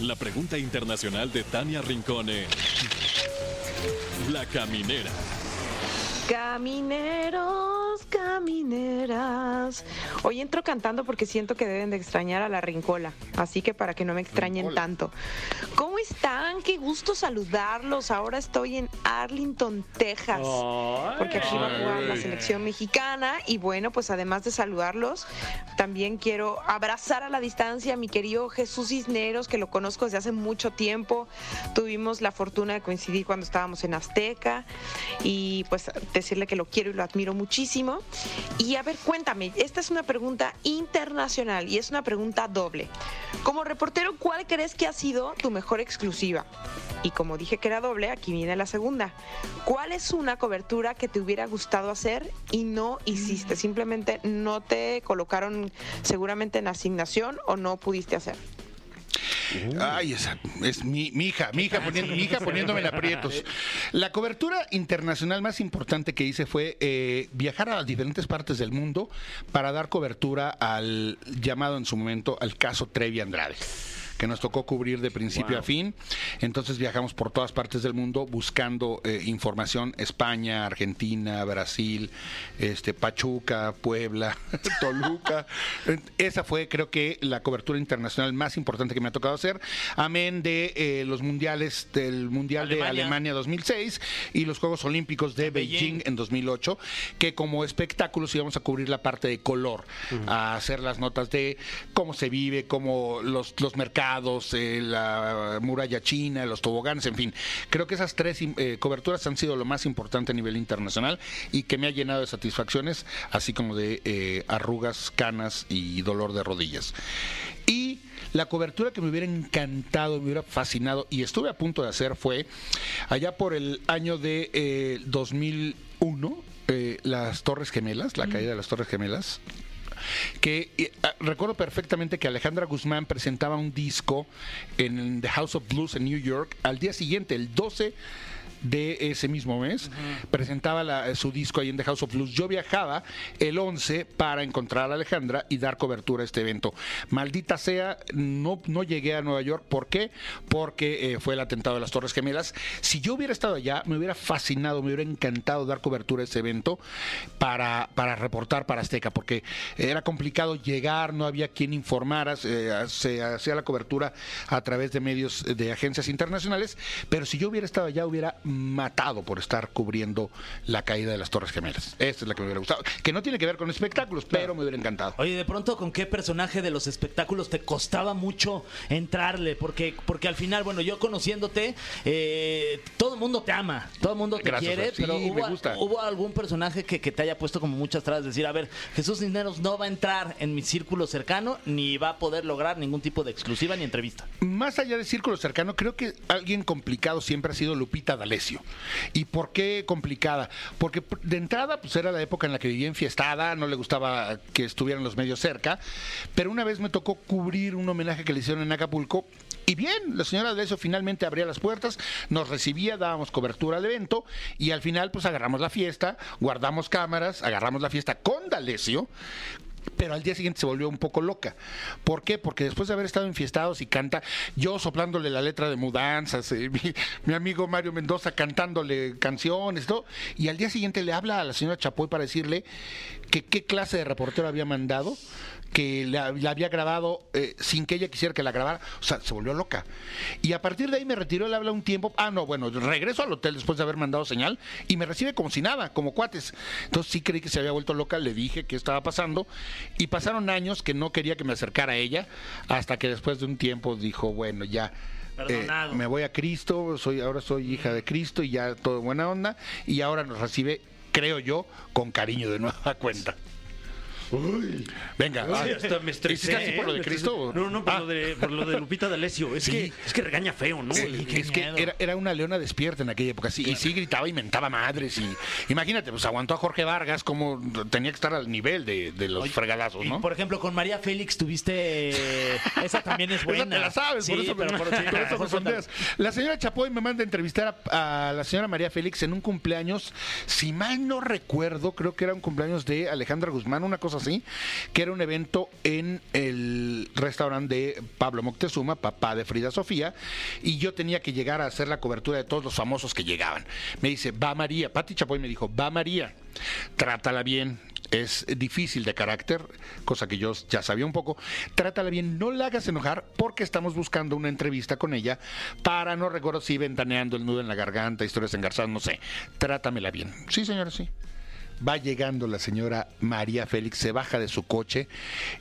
La pregunta internacional de Tania Rincone. La caminera. Camineros, camineras. Hoy entro cantando porque siento que deben de extrañar a la Rincola, así que para que no me extrañen Rincola. tanto. ¿Cómo están? Qué gusto saludarlos. Ahora estoy en Arlington, Texas, porque aquí va a jugar la selección mexicana y bueno, pues además de saludarlos, también quiero abrazar a la distancia a mi querido Jesús Cisneros, que lo conozco desde hace mucho tiempo. Tuvimos la fortuna de coincidir cuando estábamos en Azteca y pues decirle que lo quiero y lo admiro muchísimo. Y a ver, cuéntame, esta es una pregunta internacional y es una pregunta doble. Como reportero, ¿cuál crees que ha sido tu mejor exclusiva? Y como dije que era doble, aquí viene la segunda. ¿Cuál es una cobertura que te hubiera gustado hacer y no hiciste? Simplemente no te colocaron seguramente en asignación o no pudiste hacer. Ay, esa es mi, mi hija, mi hija, poniendo, mi hija poniéndome en aprietos. La cobertura internacional más importante que hice fue eh, viajar a las diferentes partes del mundo para dar cobertura al llamado en su momento al caso Trevi Andrade que nos tocó cubrir de principio a fin. Entonces viajamos por todas partes del mundo buscando eh, información, España, Argentina, Brasil, este, Pachuca, Puebla, [laughs] Toluca. Esa fue, creo que, la cobertura internacional más importante que me ha tocado hacer. Amén de eh, los mundiales, del Mundial de Alemania. Alemania 2006 y los Juegos Olímpicos de Beijing, Beijing. en 2008, que como espectáculos íbamos a cubrir la parte de color, a hacer las notas de cómo se vive, cómo los, los mercados, eh, la muralla china, los toboganes, en fin. Creo que esas tres eh, coberturas han sido lo más importante a nivel internacional y que me ha llenado de satisfacciones, así como de eh, arrugas, canas y dolor de rodillas. Y la cobertura que me hubiera encantado, me hubiera fascinado y estuve a punto de hacer fue allá por el año de eh, 2001, eh, las Torres Gemelas, la caída de las Torres Gemelas que ah, recuerdo perfectamente que Alejandra Guzmán presentaba un disco en The House of Blues en New York al día siguiente, el 12 de ese mismo mes, presentaba la- eh, su disco ahí en The House of Blues. Yo viajaba el 11 para encontrar a Alejandra y dar cobertura a este evento. Maldita sea, no, no llegué a Nueva York. ¿Por qué? Porque eh, fue el atentado de las Torres Gemelas. Si yo hubiera estado allá, me hubiera fascinado, me hubiera encantado dar cobertura a ese evento para, para reportar para Azteca, porque era complicado llegar, no había quien informara, se, se hacía la cobertura a través de medios eh, de agencias internacionales, pero si yo hubiera estado allá, hubiera matado por estar cubriendo la caída de las Torres Gemelas. Esa es la que me hubiera gustado, que no tiene que ver con espectáculos, pero me hubiera encantado. Oye, de pronto, ¿con qué personaje de los espectáculos te costaba mucho entrarle? Porque, porque al final, bueno, yo conociéndote, eh, todo el mundo te ama, todo el mundo te Gracias, quiere. Sí, pero me hubo, gusta. hubo algún personaje que, que te haya puesto como muchas trabas, decir, a ver, Jesús Cisneros no va a entrar en mi círculo cercano, ni va a poder lograr ningún tipo de exclusiva ni entrevista. Más allá de círculo cercano, creo que alguien complicado siempre ha sido Lupita D'Alessio. ¿Y por qué complicada? Porque de entrada, pues era la época en la que vivía enfiestada, no le gustaba que estuvieran los medios cerca, pero una vez me tocó cubrir un homenaje que le hicieron en Acapulco Y bien, la señora D'Alessio finalmente abría las puertas, nos recibía, dábamos cobertura al evento y al final pues agarramos la fiesta, guardamos cámaras, agarramos la fiesta con D'Alessio, pero al día siguiente se volvió un poco loca. ¿Por qué? Porque después de haber estado enfiestados y canta, yo soplándole la letra de mudanzas, eh, mi, mi amigo Mario Mendoza cantándole canciones, todo, y al día siguiente le habla a la señora Chapoy para decirle que qué clase de reportero había mandado, que la, la había grabado eh, sin que ella quisiera que la grabara, o sea, se volvió loca. Y a partir de ahí me retiró el habla un tiempo, ah, no, bueno, regreso al hotel después de haber mandado señal y me recibe como si nada, como cuates. Entonces sí creí que se había vuelto loca, le dije qué estaba pasando y pasaron años que no quería que me acercara a ella, hasta que después de un tiempo dijo, bueno, ya. eh, me voy a Cristo, soy ahora soy hija de Cristo y ya todo buena onda y ahora nos recibe, creo yo, con cariño de nueva [laughs] cuenta. Venga, Ay, ah, hasta me estresé. ¿hiciste así por lo de ¿eh? Cristo? No, no, por, Ah. lo de, por lo de Lupita D'Alessio. Es, Sí. que, es que regaña feo, ¿no? Sí, es que era, era una leona despierta en aquella época, sí, y sí gritaba y mentaba madres. y Imagínate, pues aguantó a Jorge Vargas como tenía que estar al nivel de, de los fregadazos, Y ¿no? por ejemplo, con María Félix tuviste. Esa también es buena. [laughs] Esa te la sabes, Sí, [laughs] por eso, pero me, por- sí, por eso mejor me sondeas. La señora Chapoy me manda a entrevistar a, a la señora María Félix en un cumpleaños, si mal no recuerdo, creo que era un cumpleaños de Alejandra Guzmán, una cosa que era un evento en el restaurante de Pablo Moctezuma, papá de Frida Sofía, y yo tenía que llegar a hacer la cobertura de todos los famosos que llegaban. Me dice, va María, Pati Chapoy me dijo, va María, trátala bien, es difícil de carácter, cosa que yo ya sabía un poco. Trátala bien, no la hagas enojar porque estamos buscando una entrevista con ella para, no recuerdo si ventaneando el nudo en la garganta, historias engarzadas, no sé. Trátamela bien. Sí, señora, sí. Va llegando la señora María Félix, se baja de su coche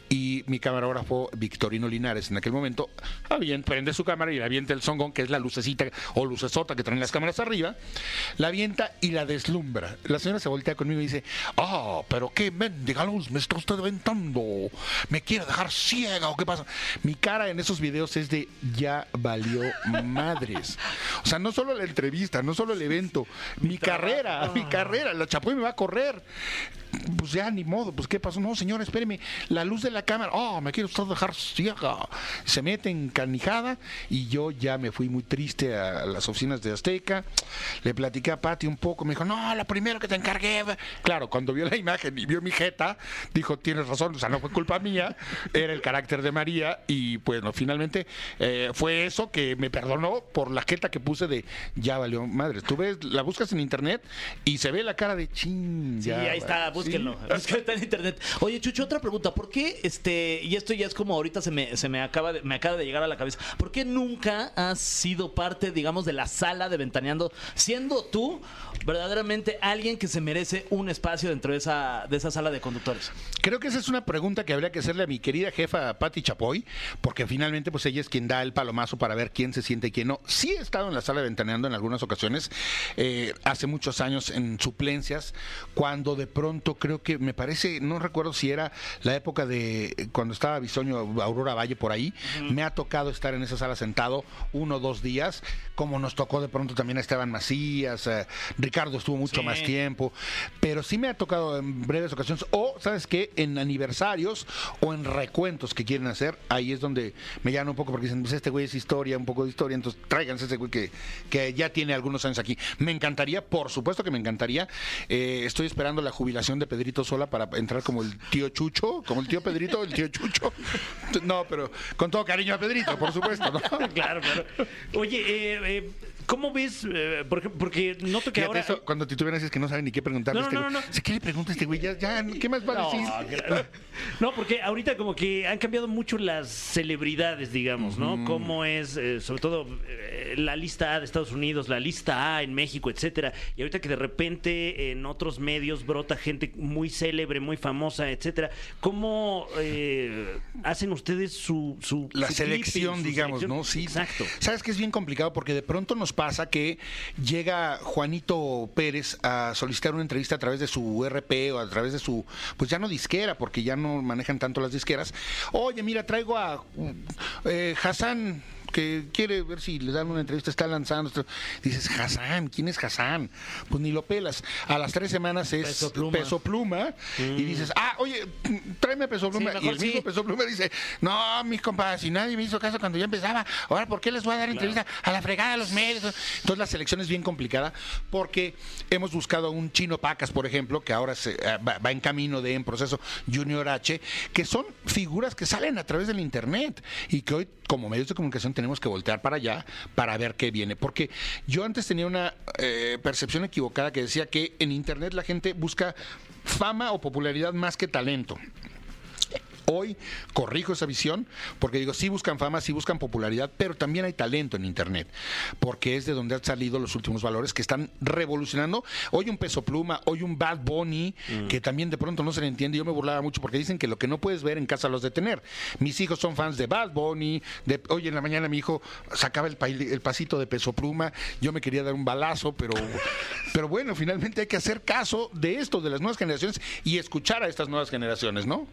y mi camarógrafo Victorino Linares en aquel momento avien- prende su cámara y le avienta el songón, que es la lucecita o lucesota que traen las cámaras arriba, la avienta y la deslumbra. La señora se voltea conmigo y dice, ah, pero qué mendiga luz me está usted aventando, me quiere dejar ciega o qué pasa. Mi cara en esos videos es de ya valió madres. O sea, no solo la entrevista, no solo el evento, mi carrera, mi carrera, la Chapoy me va a correr hacer. Pues ya ni modo, pues qué pasó, no señor, espéreme, la luz de la cámara, oh, me quiere usted dejar ciega. Se mete en canijada y yo ya me fui muy triste a las oficinas de Azteca, le platiqué a Pati un poco, me dijo, no, lo primero que te encargué, claro, cuando vio la imagen y vio mi jeta, dijo, tienes razón, o sea, no fue culpa mía, era el carácter de María y bueno, finalmente eh, fue eso que me perdonó por la jeta que puse de ya valió madre. Tú ves, la buscas en internet y se ve la cara de ching. Sí, ya, ahí está, vale". Búsquenlo. Sí. [laughs] Está en internet. Oye, Chucho, otra pregunta. ¿Por qué, este, y esto ya es como ahorita se me, se me acaba de, me acaba de llegar a la cabeza, ¿por qué nunca has sido parte, digamos, de la sala de Ventaneando, siendo tú verdaderamente alguien que se merece un espacio dentro de esa, de esa sala de conductores? Creo que esa es una pregunta que habría que hacerle a mi querida jefa Patti Chapoy, porque finalmente pues ella es quien da el palomazo para ver quién se siente y quién no. Sí he estado en la sala de ventaneando en algunas ocasiones, eh, hace muchos años en suplencias, cuando de pronto creo que me parece, no recuerdo si era la época de eh, cuando estaba Bisoño Aurora Valle por ahí, me ha tocado estar en esa sala sentado uno o dos días, como nos tocó de pronto también a Esteban Macías, eh, Ricardo estuvo mucho Sí. más tiempo, pero sí me ha tocado en breves ocasiones, o, ¿sabes qué? En aniversarios o en recuentos que quieren hacer, ahí es donde me llaman un poco porque dicen, pues este güey es historia, un poco de historia, entonces tráiganse ese güey que, que ya tiene algunos años aquí. Me encantaría, por supuesto que me encantaría, eh, estoy esperando la jubilación de Pedrito Sola para entrar como el tío Chucho, como el tío Pedrito, el tío Chucho. No, pero con todo cariño a Pedrito, por supuesto, ¿no? [laughs] claro, claro. Oye, eh, eh, ¿cómo ves? eh, por ejemplo, porque noto que Fíjate ahora... eso, cuando titubieras es que no saben ni qué preguntarle No, este no, no, no. Si, ¿Qué le pregunta este güey? Ya, ya, ¿qué más va a decir? [laughs] No, porque ahorita como que han cambiado mucho las celebridades, digamos, ¿no? Cómo es, eh, sobre todo, eh, la lista A de Estados Unidos, la lista A en México, etcétera. Y ahorita que de repente en otros medios brota gente muy célebre, muy famosa, etcétera. ¿Cómo eh, hacen ustedes su, su la su selección, clipping, su digamos, selección? ¿no? Sí. Exacto. Sabes que es bien complicado porque de pronto nos pasa que llega Juanito Pérez a solicitar una entrevista a través de su RP o a través de su, pues ya no disquera, porque ya no manejan tanto las disqueras. Oye, mira, traigo a eh, Hassan que quiere ver si le dan una entrevista, está lanzando. Dices, Hassan, ¿quién es Hassan? Pues ni lo pelas. A las tres semanas es Peso Pluma. Peso Pluma, y dices, ah, oye, tráeme Peso Pluma. y mejor el mismo sí. Peso Pluma dice, no, mis compas, si nadie me hizo caso cuando yo empezaba, ahora, ¿por qué les voy a dar entrevista a la fregada de los medios? Entonces la selección es bien complicada porque hemos buscado a un chino Pacas, por ejemplo, que ahora se, va, va en camino de en proceso Junior H, que son figuras que salen a través del internet y que hoy como medios de comunicación tenemos que voltear para allá para ver qué viene. Porque yo antes tenía una eh, percepción equivocada que decía que en internet la gente busca fama o popularidad más que talento. Hoy corrijo esa visión porque digo, sí buscan fama, sí buscan popularidad, pero también hay talento en Internet, porque es de donde han salido los últimos valores que están revolucionando. Hoy un peso pluma, hoy un Bad Bunny, que también de pronto no se le entiende. Yo me burlaba mucho porque dicen que lo que no puedes ver en casa los de tener. Mis hijos son fans de Bad Bunny, de, hoy en la mañana mi hijo sacaba el, el pasito de peso pluma, yo me quería dar un balazo, pero, [laughs] pero bueno, finalmente hay que hacer caso de esto, de las nuevas generaciones y escuchar a estas nuevas generaciones, ¿no?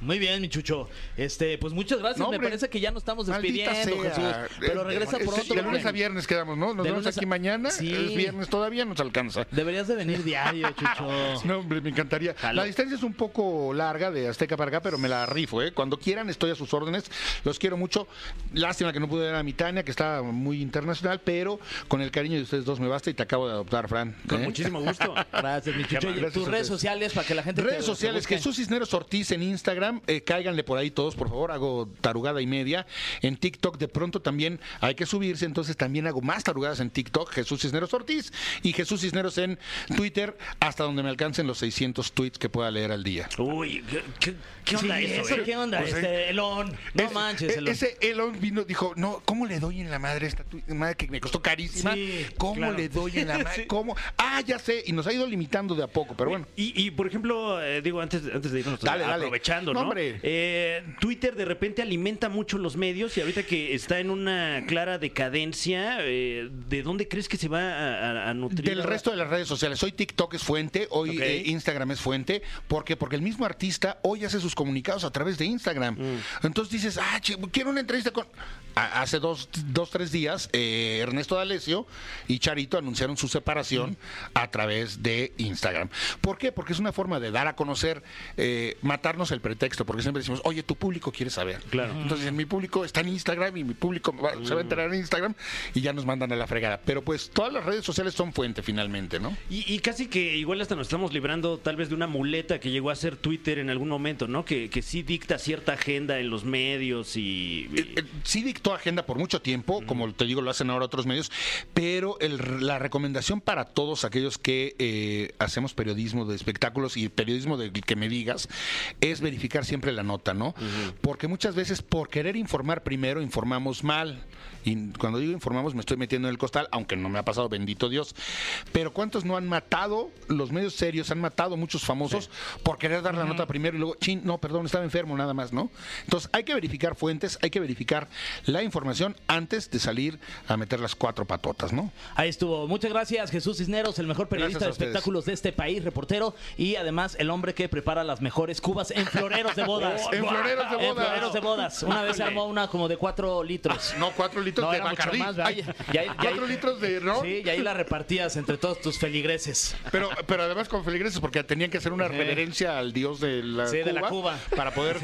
Muy bien, mi chucho. Este, pues muchas gracias. No, Me parece que ya nos estamos despidiendo. Jesús. Pero Eh, regresa eh, pronto. De lunes a viernes quedamos, ¿no? Nos vemos a- aquí mañana. Sí. Es viernes, todavía nos alcanza. Deberías de venir diario, [laughs] chucho. No, hombre, me encantaría. La distancia es un poco larga de Azteca para acá, pero me la rifo, ¿eh? Cuando quieran, estoy a sus órdenes. Los quiero mucho. Lástima que no pude ver a mi Tania, que está muy internacional, pero con el cariño de ustedes dos me basta y te acabo de adoptar, Fran. Con ¿eh? muchísimo gusto. Gracias, mi [laughs] chucho. Oye, Gracias tus redes sociales para que la gente te- Redes te sociales. Jesús Cisneros Ortiz en Instagram, eh, cáiganle por ahí todos, por favor, hago tarugada y media. En TikTok de pronto también hay que subirse, entonces también hago más tarugadas en TikTok, Jesús Cisneros Ortiz, y Jesús Cisneros en Twitter, hasta donde me alcancen los 600 tweets que pueda leer al día. Uy, ¿qué, onda Sí, eso? eh? ¿Qué onda? Pues, este, Elon. No Ese- manches, e- Elon. Ese Elon vino, dijo, no, ¿cómo le doy en la madre esta madre que me costó carísima? Sí, ¿Cómo claro. le doy en la [laughs] madre? ¿Cómo? Ah, ya sé, y nos ha ido limitando de a poco, pero bueno. Y, y, por ejemplo, eh, digo, antes, antes de irnos Dale, dale. aprovechando, No, ¿no? hombre. Eh, Twitter de repente alimenta mucho los medios y ahorita que está en una clara decadencia, eh, ¿de dónde crees que se va a, a- a nutrir? Del ahora? resto de las redes sociales. Hoy TikTok es fuente, hoy eh, Instagram es fuente. ¿Por qué? Porque el mismo artista hoy hace sus comunicados a través de Instagram. Mm. Entonces dices, ah, che, quiero una entrevista con... Hace dos, dos tres días, eh, Ernesto D'Alessio y Charito anunciaron su separación a través de Instagram. ¿Por qué? Porque es una forma de dar a conocer, eh, matarnos el pretexto, porque siempre decimos, oye, tu público quiere saber. Claro. Entonces, mi público está en Instagram y mi público va- se va a enterar en Instagram y ya nos mandan a la fregada. Pero pues todas las redes sociales son fuente finalmente, ¿no? Y, y casi que igual hasta nos estamos librando tal vez de una muleta que llegó a ser Twitter en algún momento, ¿no? Que, que sí dicta cierta agenda en los medios y... Eh, eh, sí dictó agenda por mucho tiempo, como te digo, lo hacen ahora otros medios, pero el- la recomendación para todos aquellos que eh, hacemos periodismo de espectáculos y periodismo de que me digas es verificar siempre la nota, ¿no? Porque muchas veces por querer informar primero informamos mal. Y cuando digo informamos me estoy metiendo en el costal, aunque no me ha pasado, bendito Dios. Pero ¿cuántos no han matado? Los medios serios han matado muchos famosos por querer dar la nota primero y luego, chin, no, perdón, estaba enfermo nada más, ¿no? Entonces hay que verificar fuentes, hay que verificar la información antes de salir a meter las cuatro patotas, ¿no? Ahí estuvo. Muchas gracias, Jesús Cisneros, el mejor periodista de espectáculos de este país, reportero y además el hombre que prepara las mejores cubas en floreros de [laughs] bodas. En floreros de En bodas. floreros de bodas. Una vez se armó una como de cuatro litros. No, cuatro litros No, de Bacardí. más, Ay. Ya- ya- cuatro litros de ron. Sí, y ahí la repartías entre todos tus feligreses. Pero, pero además con feligreses porque tenían que hacer una reverencia al dios de la, Sí, Cuba, de la Cuba. para poder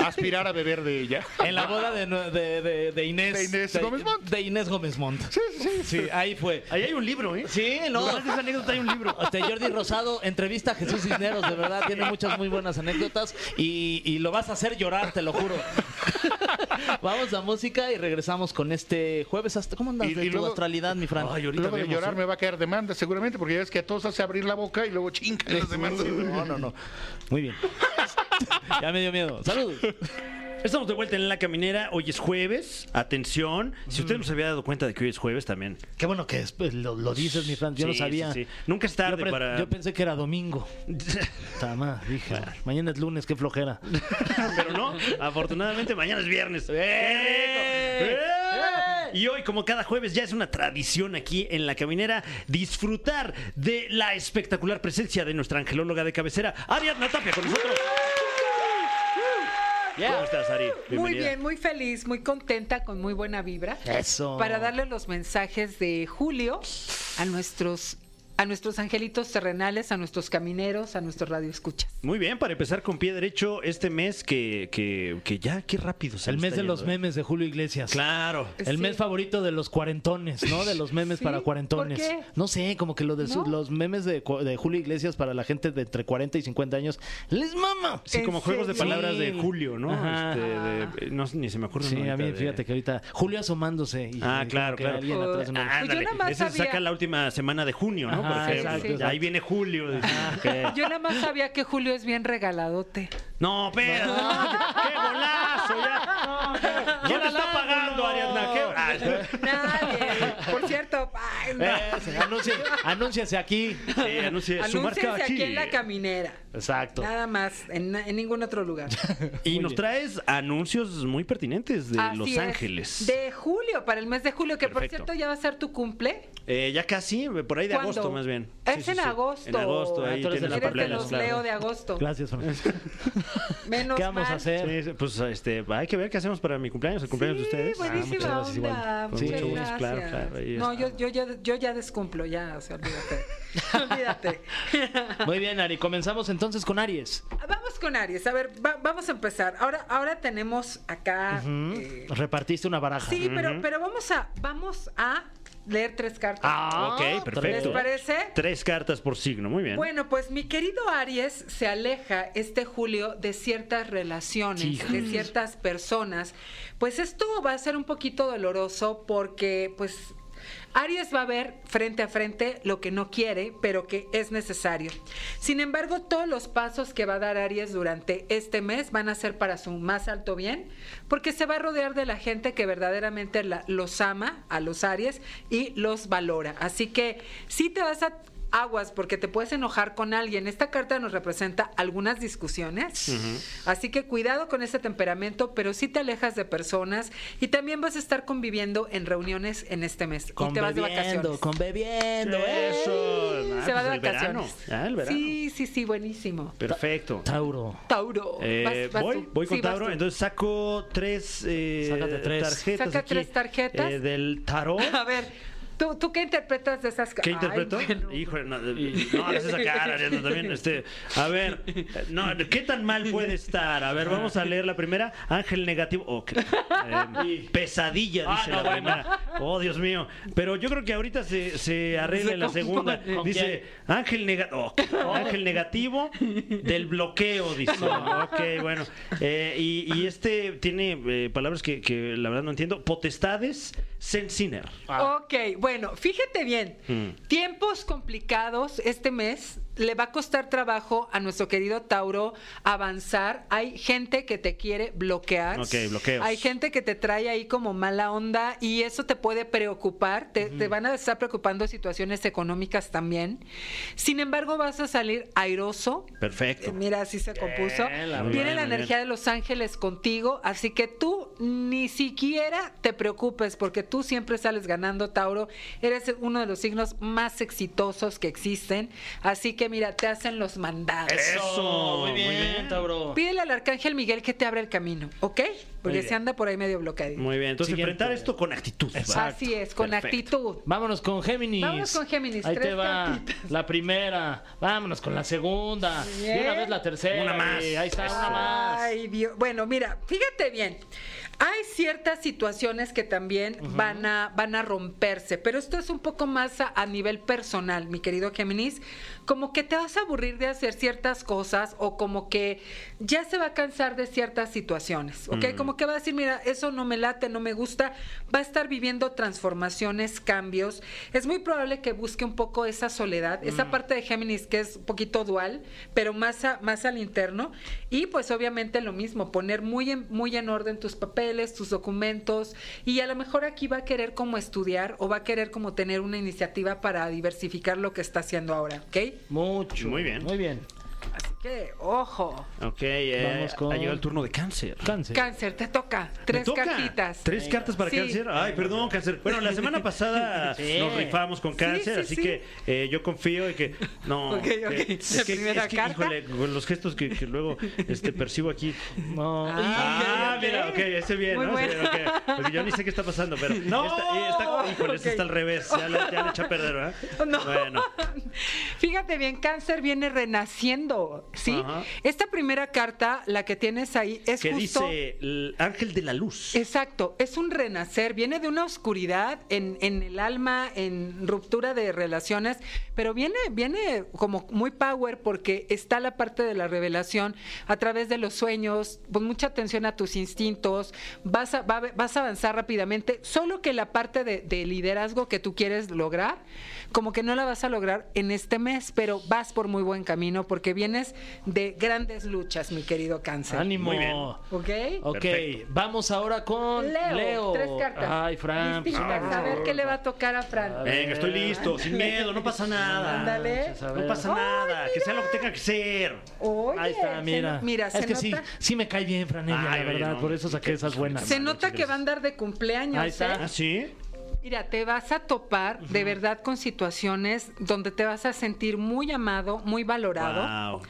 aspirar a beber de ella. En la boda de, de- de- de Inés. De Inés Gómez Montt. De Inés Gómez Montt. Sí, sí, sí. ahí fue. Ahí hay un libro, ¿eh? Sí, no. De esa anécdota hay un libro. Este, Jordi Rosado entrevista a Jesús Cisneros, de verdad, tiene muchas muy buenas anécdotas y, y lo vas a hacer llorar, te lo juro. [laughs] Vamos a música y regresamos con este jueves. Hasta, ¿Cómo andas Y- de y tu luego- astralidad, mi Fran? Ay, ahorita Luego de vemos, llorar ¿eh? me va a caer demanda seguramente porque ya ves que a todos hace abrir la boca y luego chingan las demandas. No, no, no. Muy bien. [laughs] [laughs] Ya me dio miedo. Saludos. Estamos de vuelta en La Caminera. Hoy es jueves. Atención. Si usted no se había dado cuenta de que hoy es jueves también. Qué bueno que después lo, lo dices, mi Fran. Yo no Sí, sabía. sí, sí. Nunca es tarde yo, pre- para... yo pensé que era domingo. [laughs] Tama, dije. Mañana es lunes, qué flojera. [laughs] Pero no, afortunadamente mañana es viernes. ¡Eh! Y hoy, como cada jueves, ya es una tradición aquí en La Caminera disfrutar de la espectacular presencia de nuestra angelóloga de cabecera, Ariadna Tapia, con nosotros. ¿Cómo estás, Ari? Muy bien, muy feliz, muy contenta, con muy buena vibra. Eso. Para darle los mensajes de Julio a nuestros a nuestros angelitos terrenales, a nuestros camineros, a nuestros radioescuchas. Muy bien, para empezar con pie derecho este mes que, que, que ya, qué rápido se El mes de los ¿eh? memes de Julio Iglesias. Claro. El Sí. mes favorito de los cuarentones, ¿no? De los memes Sí, para cuarentones. ¿por qué? No sé, como que lo de ¿No? los memes de, Julio Iglesias para la gente de entre 40 y 50 años. ¡Les mama! Sí, ¿En como juegos de palabras de. Julio, ¿no? Ajá. Este, de- no ni se me ocurre. Sí, a mí, ahorita de- fíjate que ahorita Julio asomándose. Y, Ah, claro, claro. alguien atrás Ah. Yo nada más Ese se sabía- saca la última semana de junio, ¿no? Ajá, Por ejemplo. exacto, Entonces, exacto. Ahí viene julio. dice, ok. Yo nada más sabía que Julio es bien regaladote. No, pero. ¡Qué golazo! Ya. ¿Quién la está pagando, Ariadna? ¿Qué- Ah, Nadie. Por cierto. Ese, anuncie- anúnciase aquí. sí, anuncie su marca Anúnciense aquí. aquí en la caminera. Exacto. Nada más, en, ningún otro lugar. Y Muy nos bien. traes anuncios muy pertinentes de Así Los es. Ángeles. De julio, para el mes de julio, que por cierto ya va a ser tu cumple. Eh, ya casi, por ahí de ¿Cuándo? agosto más bien. Es Sí, sí, en sí. agosto. En agosto, Ah, ahí tienes la cumpleaños. los claro. Leo de agosto. Gracias. [laughs] Menos ¿Qué vamos mal. a hacer? Pues este, hay que ver qué hacemos para mi cumpleaños, el cumpleaños de ustedes. buenísima muchas gracias, igual. onda. Muchas mucho gusto, gracias. claro, claro, ahí no, yo, yo, ya, yo ya descumplo, ya, o sea, olvídate. [laughs] olvídate. Muy bien, Ari. Comenzamos entonces con Aries. Vamos con Aries. A ver, va- vamos a empezar. Ahora, ahora tenemos acá. eh, Repartiste una baraja. sí, pero, pero vamos a, vamos a leer tres cartas. Ah, ok, perfecto. ¿Les parece? Tres cartas por signo, muy bien. Bueno, pues mi querido Aries se aleja este julio de ciertas relaciones, de ciertas personas. Pues esto va a ser un poquito doloroso porque pues Aries va a ver frente a frente lo que no quiere, pero que es necesario. Sin embargo, todos los pasos que va a dar Aries durante este mes van a ser para su más alto bien, porque se va a rodear de la gente que verdaderamente los ama a los Aries y los valora. Así que si te vas a aguas porque te puedes enojar con alguien. Esta carta nos representa algunas discusiones. Así que cuidado con ese temperamento, pero sí te alejas de personas y también vas a estar conviviendo en reuniones en este mes. y te vas de vacaciones. con bebiendo. ¿eh? Eso. Ah, Se va de pues verano. vacaciones. Ah, el verano. Sí, sí, sí, buenísimo. Perfecto. Tauro. Tauro. Eh, Vas- vas voy, voy con Sí, Tauro, entonces saco tres, eh, tres. tarjetas. Saca aquí, tres tarjetas. eh, del tarot. [laughs] A ver, ¿tú, ¿tú qué interpretas de esas ¿Qué Ay, interpreto? bueno. Híjole, no, no hagas esa cara, también. Este, a ver, no, ¿qué tan mal puede estar? A ver, vamos a leer la primera. Ángel negativo. oh, qué- eh, pesadilla, Ah, dice no, la bueno. primera. Oh, Dios mío. Pero yo creo que ahorita se, se arregla Se la segunda. compone. ¿Con Dice, ángel, nega- oh, ángel negativo del bloqueo, dice. Ok, bueno. Eh, y, y este tiene eh, palabras que, que la verdad no entiendo. Potestades, Sensiner. Ok, bueno, fíjate bien. Mm. Tiempos complicados este mes. Le va a costar trabajo a nuestro querido Tauro avanzar. Hay gente que te quiere bloquear. Ok, bloqueos. Hay gente que te trae ahí como mala onda y eso te puede preocupar. Te, te van a estar preocupando situaciones económicas también. Sin embargo, vas a salir airoso. Perfecto. Eh, Mira, así se compuso. la bien, la energía bien. de los ángeles contigo, así que tú ni siquiera te preocupes porque tú siempre sales ganando, Tauro. Eres uno de los signos más exitosos que existen, así que mira, te hacen los mandados. Eso, Muy muy bien, bien. Tauro. Pídele al arcángel Miguel que te abra el camino, ¿ok? Porque se anda por ahí medio bloqueado. Muy bien, entonces Siguiente. enfrentar esto con actitud. Así es, con Perfecto. actitud. Vámonos con Géminis. Vámonos con Géminis, Ahí te tres va cartitas. la primera. Vámonos con la segunda. Bien. Y una vez la tercera. Una más. Ahí está, una más. Ay, Dios. Bueno, mira, fíjate bien. Hay ciertas situaciones que también van, a, van a romperse, pero esto es un poco más a, a nivel personal, mi querido Géminis. Como que te vas a aburrir de hacer ciertas cosas o como que ya se va a cansar de ciertas situaciones, ¿ok? Como que va a decir, mira, eso no me late, no me gusta. Va a estar viviendo transformaciones, cambios. Es muy probable que busque un poco esa soledad, esa parte de Géminis que es un poquito dual, pero más, a- más al interno. Y pues obviamente lo mismo, poner muy en, muy en orden tus papeles, tus documentos. Y a lo mejor aquí va a querer como estudiar o va a querer como tener una iniciativa para diversificar lo que está haciendo ahora, ¿ok? Mucho. Muy bien. Muy bien. Así ojo. Ok, eh, Vamos con- ha llegado el turno de cáncer. Cáncer. Cáncer, te toca. Tres ¿Me toca? cartitas. ¿Tres cartas para Sí. cáncer? Ay, perdón, cáncer. Bueno, la semana [laughs] pasada Sí. nos rifamos con cáncer, sí, así sí. que eh, yo confío en que. No. [laughs] Ok, que- ok. La que, primera es que, carta. híjole, con los gestos que, que luego este, percibo aquí. No. Ah, ok, ok. mira, ok, ese bien, Muy ¿no? bueno. Sí, ok. Porque yo ni sé qué está pasando, pero. [laughs] No. Esta, esta- híjole, esta Ok. está al revés. Ya le, ya le eché a perder, ¿verdad? No. Bueno. Fíjate bien, cáncer viene renaciendo, ¿sí? Ajá. Esta primera carta, la que tienes ahí, es Que justo... dice el ángel de la luz. Exacto, es un renacer, viene de una oscuridad en, en el alma, en ruptura de relaciones, pero viene, viene como muy power porque está la parte de la revelación a través de los sueños, pon mucha atención a tus instintos, vas a, va vas a avanzar rápidamente, solo que la parte de, de liderazgo que tú quieres lograr, como que no la vas a lograr en este mes, pero vas por muy buen camino porque vienes de grandes luchas, mi querido cáncer. Ánimo. Muy bien. ¿Ok? Ok, Perfecto. vamos ahora con Leo, Leo. tres cartas. Ay, Fran. pues, a ver qué le va a tocar a Fran. Venga, estoy listo, sin [laughs] miedo, no pasa nada. Ándale. No pasa nada, que sea lo que tenga que ser. Oye, Ahí está, se mira. no- mira, es se que nota, sí, sí me cae bien, Franevia, Ay, la verdad. no. Por eso saqué esas buenas. se nota que va a andar de cumpleaños. Ahí está. ¿eh? ¿Ah, sí? Mira, te vas a topar de verdad con situaciones donde te vas a sentir muy amado, muy valorado. Wow.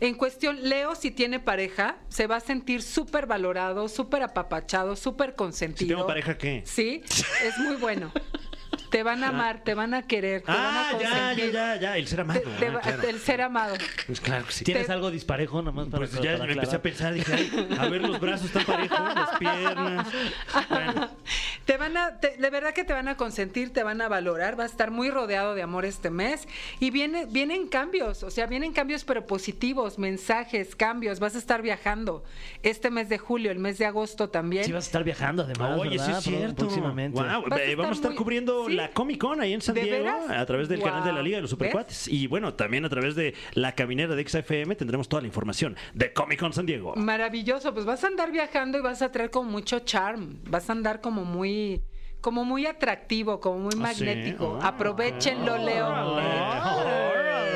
En cuestión, Leo, si tiene pareja, se va a sentir súper valorado, súper apapachado, súper consentido. Si tengo pareja, ¿qué? Sí, es muy bueno. [laughs] Te van a amar, te van a querer, te van Ah, a ya, ya, ya, ya, el ser amado. Te- te ah, va- claro. El ser amado. Pues claro que sí. ¿Tienes te- algo disparejo nomás para Pues para ya me empecé a pensar, dije, ay, a ver, los brazos están parejos, las piernas. Bueno, [laughs] Te van a, te- de verdad que te van a consentir, te van a valorar, va a estar muy rodeado de amor este mes y viene, vienen cambios, o sea, vienen cambios pero positivos, mensajes, cambios, vas a estar viajando este mes de julio, el mes de agosto también. Sí vas a estar viajando además, Oye, sí ¿verdad? es cierto. Próximamente. A estar vamos a estar muy- cubriendo ¿Sí? la Comic Con ahí en San ¿De Diego veras? a través del canal de la. Liga de los Supercuates. Y bueno, también a través de la caminera de XFM tendremos toda la información de Comic Con San Diego. Maravilloso, pues vas a andar viajando y vas a traer como mucho charm, vas a andar como muy como muy atractivo, como muy ¿Ah, sí? magnético. Ah. Aprovechenlo, Leo.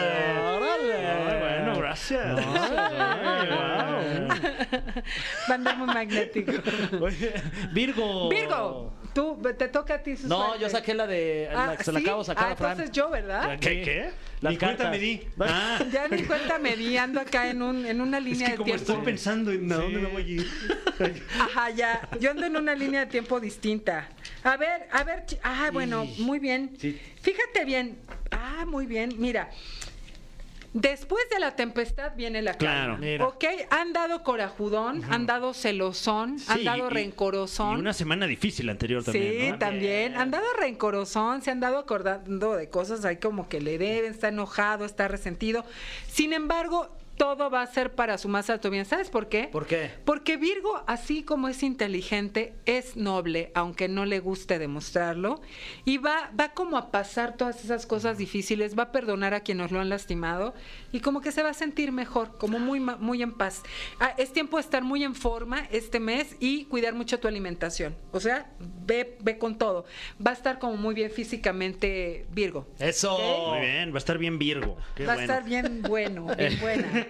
Ay, bueno, gracias. Ay, guau. Va a andar muy magnético. Oye, Virgo. Virgo, tú te toca a ti su No, suerte. yo saqué la de. la Ah, se la ¿sí? acabo de sacar Ah, a Fran. entonces yo, ¿verdad? ¿Qué? ¿Qué? Las Ni cuenta me di. Ah, [laughs] Ya ni cuenta me di, ando acá en, un, en una es línea que de como tiempo. estoy pensando en a dónde me voy a ir. [laughs] Ajá, ya. Yo ando en una línea de tiempo distinta. A ver, a ver. Ah, bueno, muy bien. Sí. Fíjate bien. Ah, muy bien. Mira. Después de la tempestad viene la calma. Claro. Ok, han dado corajudón, han dado celosón, han dado y- rencorosón. Y una semana difícil anterior también. Sí, ¿no? también. Han dado rencorosón, se han dado acordando de cosas ahí como que le deben, está enojado, está resentido. Sin embargo, todo va a ser para su más alto bien. ¿Sabes por qué? ¿Por qué? Porque Virgo, así como es inteligente, es noble, aunque no le guste demostrarlo, y va, va como a pasar todas esas cosas difíciles, va a perdonar a quienes lo han lastimado, y como que se va a sentir mejor, como muy, muy en paz. Ah, es tiempo de estar muy en forma este mes y cuidar mucho tu alimentación. O sea, ve, ve con todo. Va a estar como muy bien físicamente Virgo. Eso. Muy bien, va a estar bien Virgo. Qué va bueno. a estar bien bueno, [laughs] bien buena.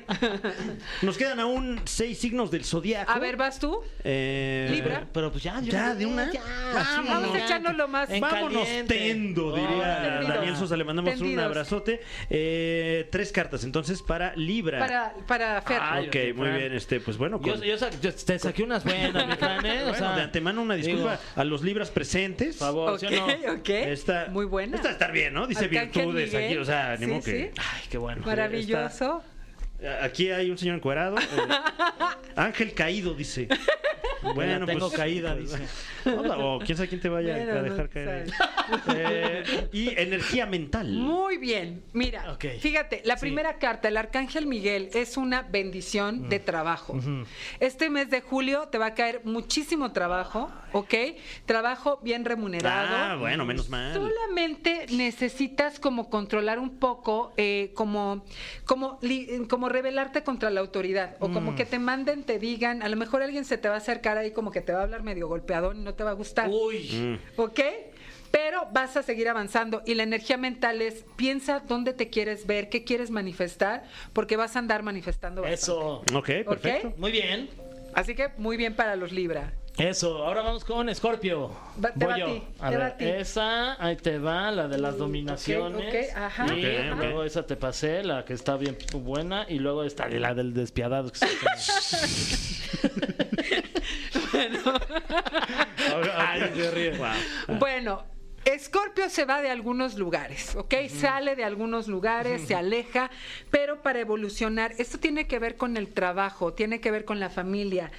Nos quedan aún seis signos del zodiaco. A ver, ¿vas tú? Eh, Libra. Pero pues ya, Ya, de una. Ya, Ah, sí, Vamos ya. a echarnos lo más. En Vámonos caliente. tendo, diría. Daniel Sosa. Le mandamos un abrazote. Eh, tres cartas entonces para Libra. Para, para Fer. Ah, ok, muy bien. Este, pues bueno, Yo, con- yo, sa- yo te saqué unas buenas, mi Fran, ¿eh? O bueno, sea, de antemano una disculpa digo, a los libras presentes. por favor, ¿sí o no? Ok, ok. Esta, Muy buena. Esta está bien, ¿no? Dice Arcángel virtudes aquí, Miguel. o sea, ni Sí, modo que. sí. Ay, qué bueno. Maravilloso. Aquí hay un señor encuerado. eh, [laughs] ángel caído, dice. Bueno, tengo pues, caída, dice. [laughs] Hola, o quién sabe quién te vaya Bueno, a no dejar caer. Eh, y energía mental. Muy bien. Mira, fíjate, la primera carta, el Arcángel Miguel, es una bendición Mm. de trabajo. Este mes de julio te va a caer muchísimo trabajo, ¿ok? Trabajo bien remunerado. Ah, bueno, menos mal. Solamente necesitas como controlar un poco, eh, como, como, li- como rebelarte contra la autoridad o Mm. como que te manden, te digan, a lo mejor alguien se te va a acercar ahí como que te va a hablar medio golpeadón y no te va a gustar. Uy. Mm. ¿Ok? pero vas a seguir avanzando y la energía mental es piensa dónde te quieres ver, qué quieres manifestar, porque vas a andar manifestando bastante. Eso. Ok, perfecto. Muy bien. Así que muy bien para los Libra. Eso, ahora vamos con Scorpio. Va- te Voy va a yo. ti, A te ver, a ti. esa, ahí te va, la de las dominaciones. ok, ajá. Y luego esa te pasé, la que está bien buena. Y luego está la del despiadado. que se- [laughs] [laughs] Ay, se ríe. Bueno, Escorpio se va de algunos lugares, ¿ok? Sale de algunos lugares, se aleja, pero para evolucionar, esto tiene que ver con el trabajo, tiene que ver con la familia.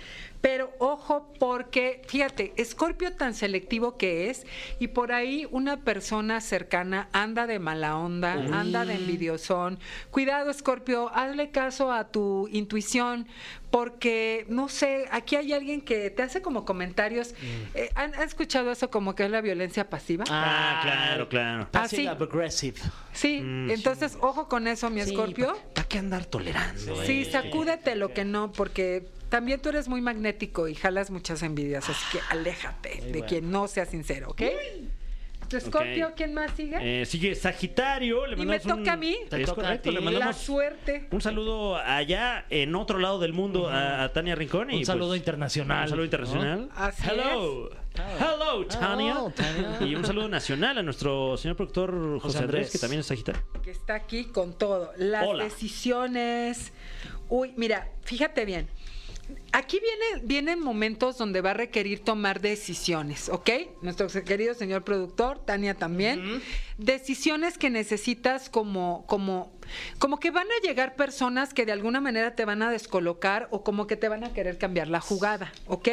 Pero ojo, porque fíjate, Escorpio tan selectivo que es, y por ahí una persona cercana anda de mala onda, anda de envidiosón. Cuidado, Escorpio, hazle caso a tu intuición, porque no sé, aquí hay alguien que te hace como comentarios. Eh, ¿han, han escuchado eso como que es la violencia pasiva? Ah, claro, claro. Passive Ah, sí. aggressive. Sí, Mm, entonces ojo con eso, mi Escorpio. ¿Para qué andar tolerando? Sí, eh? sacúdete lo que no, porque también tú eres muy magnético y jalas muchas envidias, así que aléjate de bueno. quien no sea sincero, ¿ok? Tu Escorpio, Ok. ¿quién más sigue? Eh, sigue Sagitario. Le Y me un- toca a mí. Te Es a correcto, le La mandamos suerte. un saludo allá en otro lado del mundo a, a Tania Rincón. y, Un saludo pues, internacional. Un saludo ¿no? internacional. Así Hello. Hello, Tania. Hello, Tania. [laughs] Y un saludo nacional a nuestro señor productor José, Andrés, Andrés. que también es Sagitario. que está aquí con todo. Las Hola. decisiones. Uy, mira, fíjate bien. Aquí viene, vienen momentos donde va a requerir tomar decisiones, ¿ok? Nuestro querido señor productor, Tania también. Decisiones que necesitas como, como, como que van a llegar personas que de alguna manera te van a descolocar o como que te van a querer cambiar la jugada, ¿ok?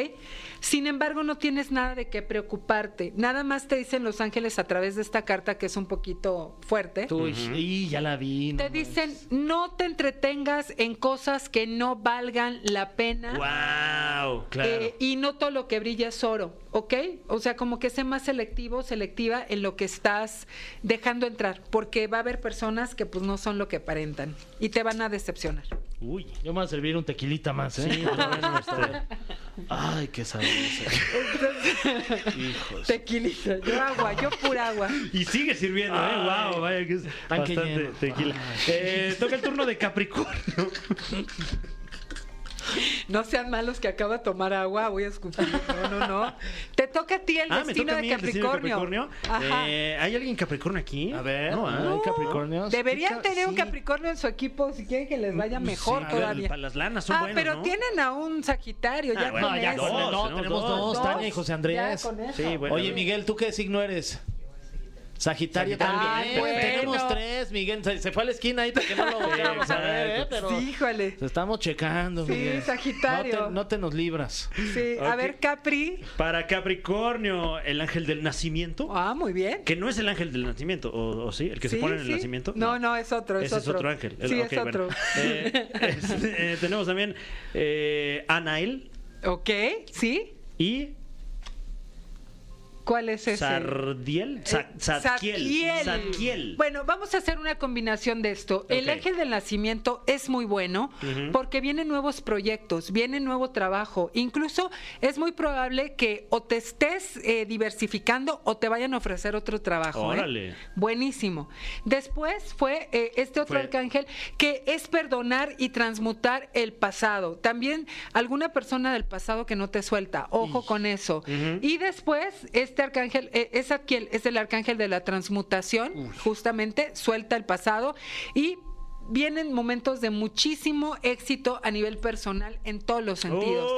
Sin embargo, no tienes nada de qué preocuparte. Nada más te dicen los ángeles a través de esta carta que es un poquito fuerte. Uy, y ya la vi. no Te dicen, no te entretengas en cosas que no valgan la pena. ¡Wow! Claro. eh, y no todo lo que brilla es oro, ¿ok? O sea, como que sé más selectivo, selectiva en lo que estás dejando entrar, porque va a haber personas que pues no son lo que aparentan y te van a decepcionar. Uy. Yo me voy a servir un tequilita más, ¿eh? Sí, bueno, este, Ay, qué sabroso. Hijos. Tequilita, yo agua, yo pura agua. Y sigue sirviendo, ¿eh? Ay. ¡Wow! Vaya que es bastante lleno. tequila. Eh, toca el turno de Capricornio. [laughs] [laughs] No sean malos que acaba de tomar agua, voy a escupir. No, no, no. Te toca a ti el Ah, destino de destino Capricornio. Capricornio. Ajá. Eh, ¿Hay alguien Capricornio aquí? A ver, No. ¿hay Capricornios? Deberían ¿Qué ca- tener un. Capricornio en su equipo si quieren que les vaya mejor Sí, todavía. Para las lanas son ah, pero ¿no? tienen a un Sagitario, Ah, ya bueno, con ya Dos, no, tenemos tenemos dos, dos. Tania y José Andrés. Ya con eso. Sí, bueno. Oye, Miguel, ¿tú qué signo eres? Sagitario, Sagitario también. bueno. tenemos tres, Miguel. Se, se fue a la esquina ahí porque no lo [laughs] a ver, ¿eh? Pero Sí, híjole. estamos checando, Sí, Miguel. Sagitario. No te, no te nos libras. Sí, a Ok. ver, Capri. Para Capricornio, el ángel del nacimiento. Ah, muy bien. Que no es el ángel del nacimiento, ¿o, o sí? ¿El que se Sí, pone en el sí. nacimiento? No, no, es otro, es Ese otro. es otro ángel. El- Sí, ok, es bueno. otro. Eh, es- eh, tenemos también eh, Anael Ok, ¿sí? y ¿Cuál es ese? Sardiel. Sa- Eh, Zadkiel. Zadkiel. Zadkiel. Bueno, vamos a hacer una combinación de esto. El ángel del nacimiento es muy bueno porque vienen nuevos proyectos, viene nuevo trabajo. Incluso es muy probable que o te estés eh, diversificando o te vayan a ofrecer otro trabajo. ¿eh? Órale. Buenísimo. Después fue eh, este otro Fue- arcángel que es perdonar y transmutar el pasado. También alguna persona del pasado que no te suelta. Ojo con eso. Y después, este arcángel, eh, es Zadkiel, es el arcángel de la transmutación, justamente, suelta el pasado y vienen momentos de muchísimo éxito a nivel personal en todos los sentidos.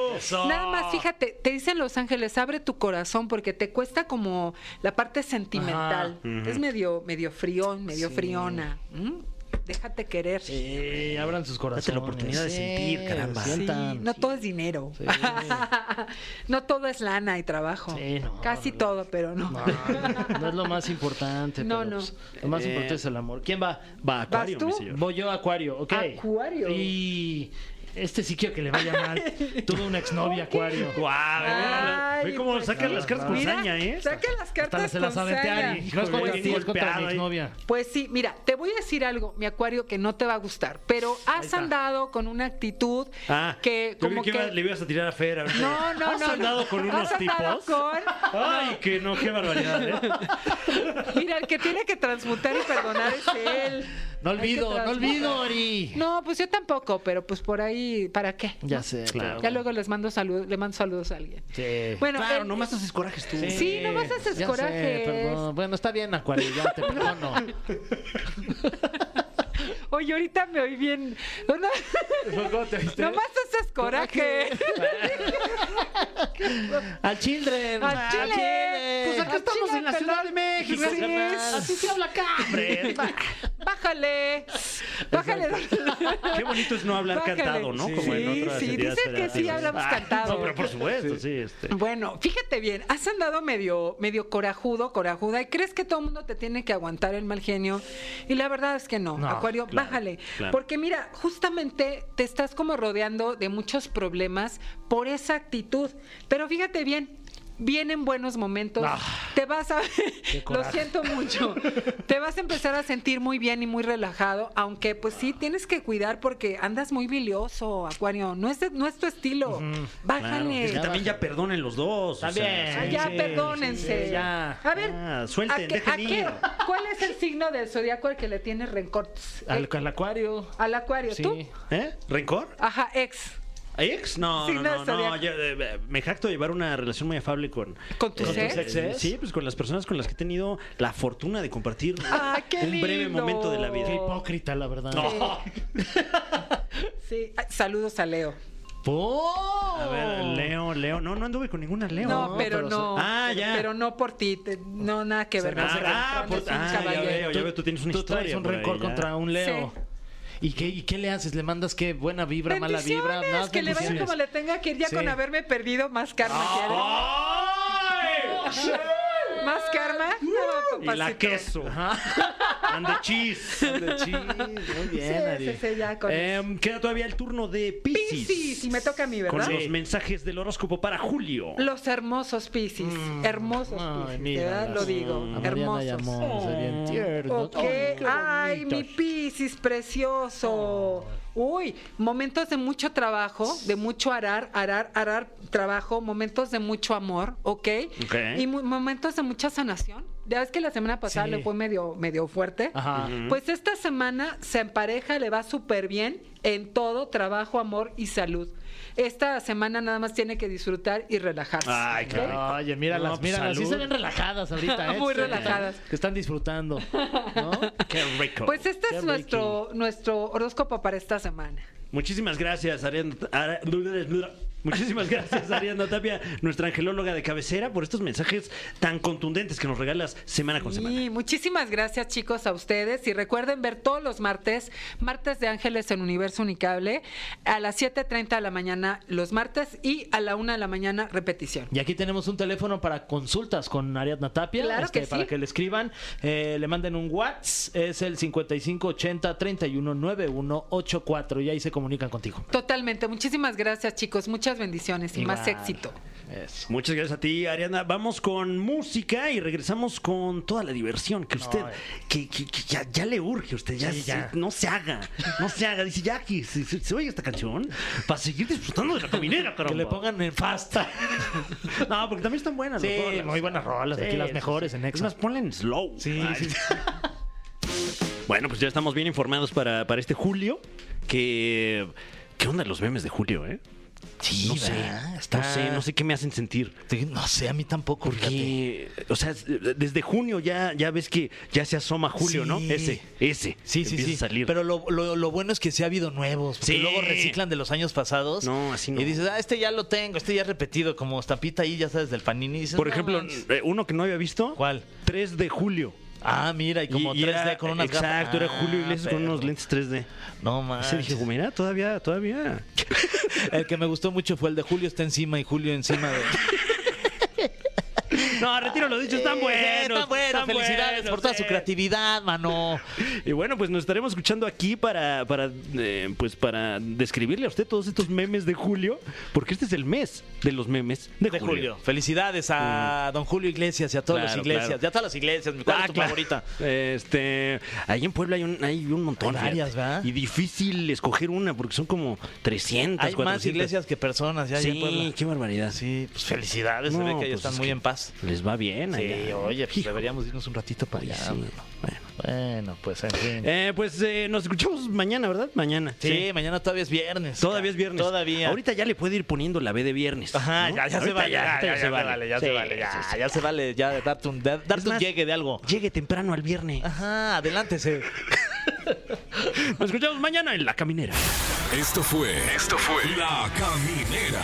Nada más, fíjate, te dicen los ángeles, abre tu corazón porque te cuesta como la parte sentimental. Es medio, medio frión, medio Sí. friona. ¿m? Déjate querer. Sí, abran sus corazones. la oportunidad de Sí, sentir, caramba. Sí, no todo es dinero. Sí. [laughs] no todo es lana y trabajo. Sí, no, Casi no. todo, pero no. No, no, es lo más importante. [laughs] No, pero, no. pues, lo más Eh, importante es el amor. ¿Quién va? Va, Acuario, tú? mi señor. Voy yo, Acuario, ok. Acuario. Y Este sí quiero que le vaya mal. [laughs] Tuve una exnovia, Acuario. Guau, ve cómo pues, sacan las cartas con saña, ¿eh? Saca las Hasta cartas se las. No es contra ti, es contra golpeado, mi exnovia. Pues sí, mira, te voy a decir algo, mi acuario, que no te va a gustar, pero has andado con una actitud Ah, que como que... iba- le ibas a tirar a Fer. ahorita. No, no, ¿Has no. andado con no. unos Has andado tipos? con- Ay, que no, qué barbaridad, ¿eh? [laughs] Mira, el que tiene que transmutar y perdonar es él. No olvido, no olvido, Ari. No, pues yo tampoco, pero pues por ahí, ¿para qué? Ya sé, Claro. Ya luego les mando saludos, le mando saludos a alguien. Sí. Bueno, Claro, el- nomás haces corajes tú. Sí, nomás haces ya sé, corajes. perdón. Bueno, está bien, Acuario, ya te perdono. [laughs] [laughs] Oye, ahorita me oí bien. No, ¿Cómo te viste? nomás haces coraje. Al Children. Al Chile. Pues acá Al estamos Chile, en la Ciudad de. México. Sí. Así se habla acá, hombre. Bájale. Bájale. Qué bonito es no hablar Bájale. cantado, ¿no? Sí, Como en sí, otras sí, entidades dicen que sí hablamos Ah, cantado. No, pero por supuesto, sí. este. Bueno, fíjate bien, has andado medio, medio corajudo, corajuda, y crees que todo el mundo te tiene que aguantar el mal genio. Y la verdad es que no, No, Claro, bájale. claro. Porque mira, justamente te estás como rodeando de muchos problemas por esa actitud. Pero fíjate bien. Vienen buenos momentos, Ah, te vas a, [laughs] lo siento mucho, te vas a empezar a sentir muy bien y muy relajado, aunque pues sí tienes que cuidar porque andas muy bilioso, Acuario, no es, de- no es tu estilo, Claro, bájale. es que también ya perdonen los dos. o sea, También. Ah, sí. ya, Sí, perdónense. sí, ya. A ver, Ah, suelten, ¿a qué- dejen a qué- ir. ¿cuál es el signo del zodiaco al que le tiene rencor? Al, Eh, al Acuario. al acuario, Sí. ¿tú? ¿Eh? ¿Rencor? Ajá, ex. ¿Ex? No, Sí, no, no, no, no, yo, eh, me jacto de llevar una relación muy afable con... ¿Con tus ¿Con ex? tus exes? Sí, pues con las personas con las que he tenido la fortuna de compartir Ah, qué un breve momento de la vida. Qué hipócrita, la verdad. Sí, Ay, saludos a Leo. ¡Oh! A ver, Leo, Leo. No, no anduve con ninguna Leo. No, pero, pero- no. Ah, pero- ya. Pero no por ti, te- no nada que ver. Ah, rencor, por- un ah, ya caballero. veo, ya veo, tú tienes una Tú traes historia un por ahí, rencor contra un Leo. Sí. ¿Y qué, ¿Y qué le haces? ¿Le mandas qué? ¿Buena vibra, mala vibra? Bendiciones, Nada, que le vaya como le tenga que ir ya Sí. con haberme perdido más karma. ¿quieres? [laughs] ¿Más karma? No, Y la queso. And the cheese. [laughs] De chis, Muy bien, Sí, Ari. sí, sí, ya con Em, queda todavía el turno de Pisces. Piscis, y me toca a mí, Con ¿verdad? los mensajes del horóscopo para Julio. Los hermosos Piscis, hermosos Ay, Piscis, mira, ¿verdad? Lo digo, A Mariana hermosos. llamó, bien tierno. Ok, Ay, mi. Piscis precioso. Uy, momentos de mucho trabajo, de mucho arar, arar, arar trabajo, momentos de mucho amor, ¿ok? Ok. Y mu- momentos de mucha sanación. Ya ves que la semana pasada Sí. le fue medio, medio fuerte. Ajá. Pues esta semana se empareja, le va súper bien en todo, trabajo, amor y salud. Esta semana nada más tiene que disfrutar y relajarse. Ay, qué rico. Oye, míralas, No, pues, míralas. Sí se ven relajadas ahorita, [laughs] ¿eh? Muy relajadas. Que están disfrutando. ¿No? [laughs] Qué rico. Pues este Qué es nuestro, nuestro horóscopo para esta semana. Muchísimas gracias, Ariana. Muchísimas gracias, Ariana Tapia, nuestra angelóloga de cabecera, por estos mensajes tan contundentes que nos regalas semana con semana. Y muchísimas gracias chicos a ustedes y recuerden ver todos los martes, martes de Ángeles en Universo Unicable, a las 7.30 de la mañana los martes y a la 1 de la mañana repetición. Y aquí tenemos un teléfono para consultas con Ariadna Tapia. Claro este, que sí. Para que le escriban, eh, le manden un WhatsApp. Es el 5580 319184 y ahí se comunican contigo. Totalmente, muchísimas gracias chicos, muchas bendiciones y más éxito. Eso. Muchas gracias a ti, Ariana. Vamos con música y regresamos con toda la diversión que usted, que, que- que ya, ya le urge a usted, ya, Sí, se- no se haga, no se haga. Dice, ya que se, se- se oye esta canción para seguir disfrutando de la caminera, caramba. Que le pongan en fast. [laughs] No, porque también están buenas. Sí, las muy buenas rolas, aquí las mejores en Es Exa. más, ponle en slow. Sí, sí. [laughs] Bueno, pues ya estamos bien informados para, para este julio. Que. ¿Qué onda los memes de julio, eh? Sí, no sé. No sé, no sé qué me hacen sentir. No sé, a mí tampoco. fíjate. O sea, desde junio ya, ya ves que ya se asoma julio, ¿no? Ese, ese. Sí, sí, sí. a salir. Pero lo, lo- lo bueno es que sí ha habido nuevos. Porque Sí. luego reciclan de los años pasados. No, así no. Y dices, ah, este ya lo tengo, este ya repetido, como estampita ahí, ya sabes, del panini. Dices, Por ejemplo, eh, uno que no había visto. ¿Cuál? 3 de julio. Ah, mira, y como Y- y 3D era- con unas Exacto, gafas. era Julio Ah, Iglesias con perro. unos lentes 3D. No Ese manches. dije, mira, todavía, todavía. [laughs] El que me gustó mucho fue el de Julio está encima y Julio encima de. [laughs] No, retiro lo dicho, están Eh, buenos. Están buenos, están felicidades buenos, por toda su creatividad, mano. Y bueno, pues nos estaremos escuchando aquí para, para eh, pues para describirle a usted todos estos memes de julio, porque este es el mes de los memes de, De Julio. Felicidades a don Julio Iglesias y a todas Claro, las iglesias. claro. Ya todas las iglesias. ¿Cuál Ah, es tu claro. favorita? Este, ahí en Puebla hay un, hay un montón. Hay varias. ¿verdad? Y difícil escoger una porque son como 300, Hay más 400. iglesias que personas ya allá en Puebla. Sí, qué barbaridad. Sí, pues felicidades. se ve que ya pues están es muy que en paz. Les va bien Sí, allá. oye, pues Hijo. deberíamos irnos un ratito para allá. Sí, bueno. Bueno, pues en fin. Eh, pues eh, nos escuchamos mañana, ¿verdad? Mañana. sí, mañana todavía es viernes. Todavía es viernes. Todavía. Ahorita ya le puede ir poniendo la B de viernes. Ajá, ¿no? ya, ya se vale, ya, ahorita ya, ya se vale, ya se vale, ya, sí, sí. ya se vale, ya darte un, darte llegue de algo. Llegue temprano al viernes. Ajá, adelántese. [laughs] Nos escuchamos mañana en La Caminera. Esto fue. Esto fue. La Caminera.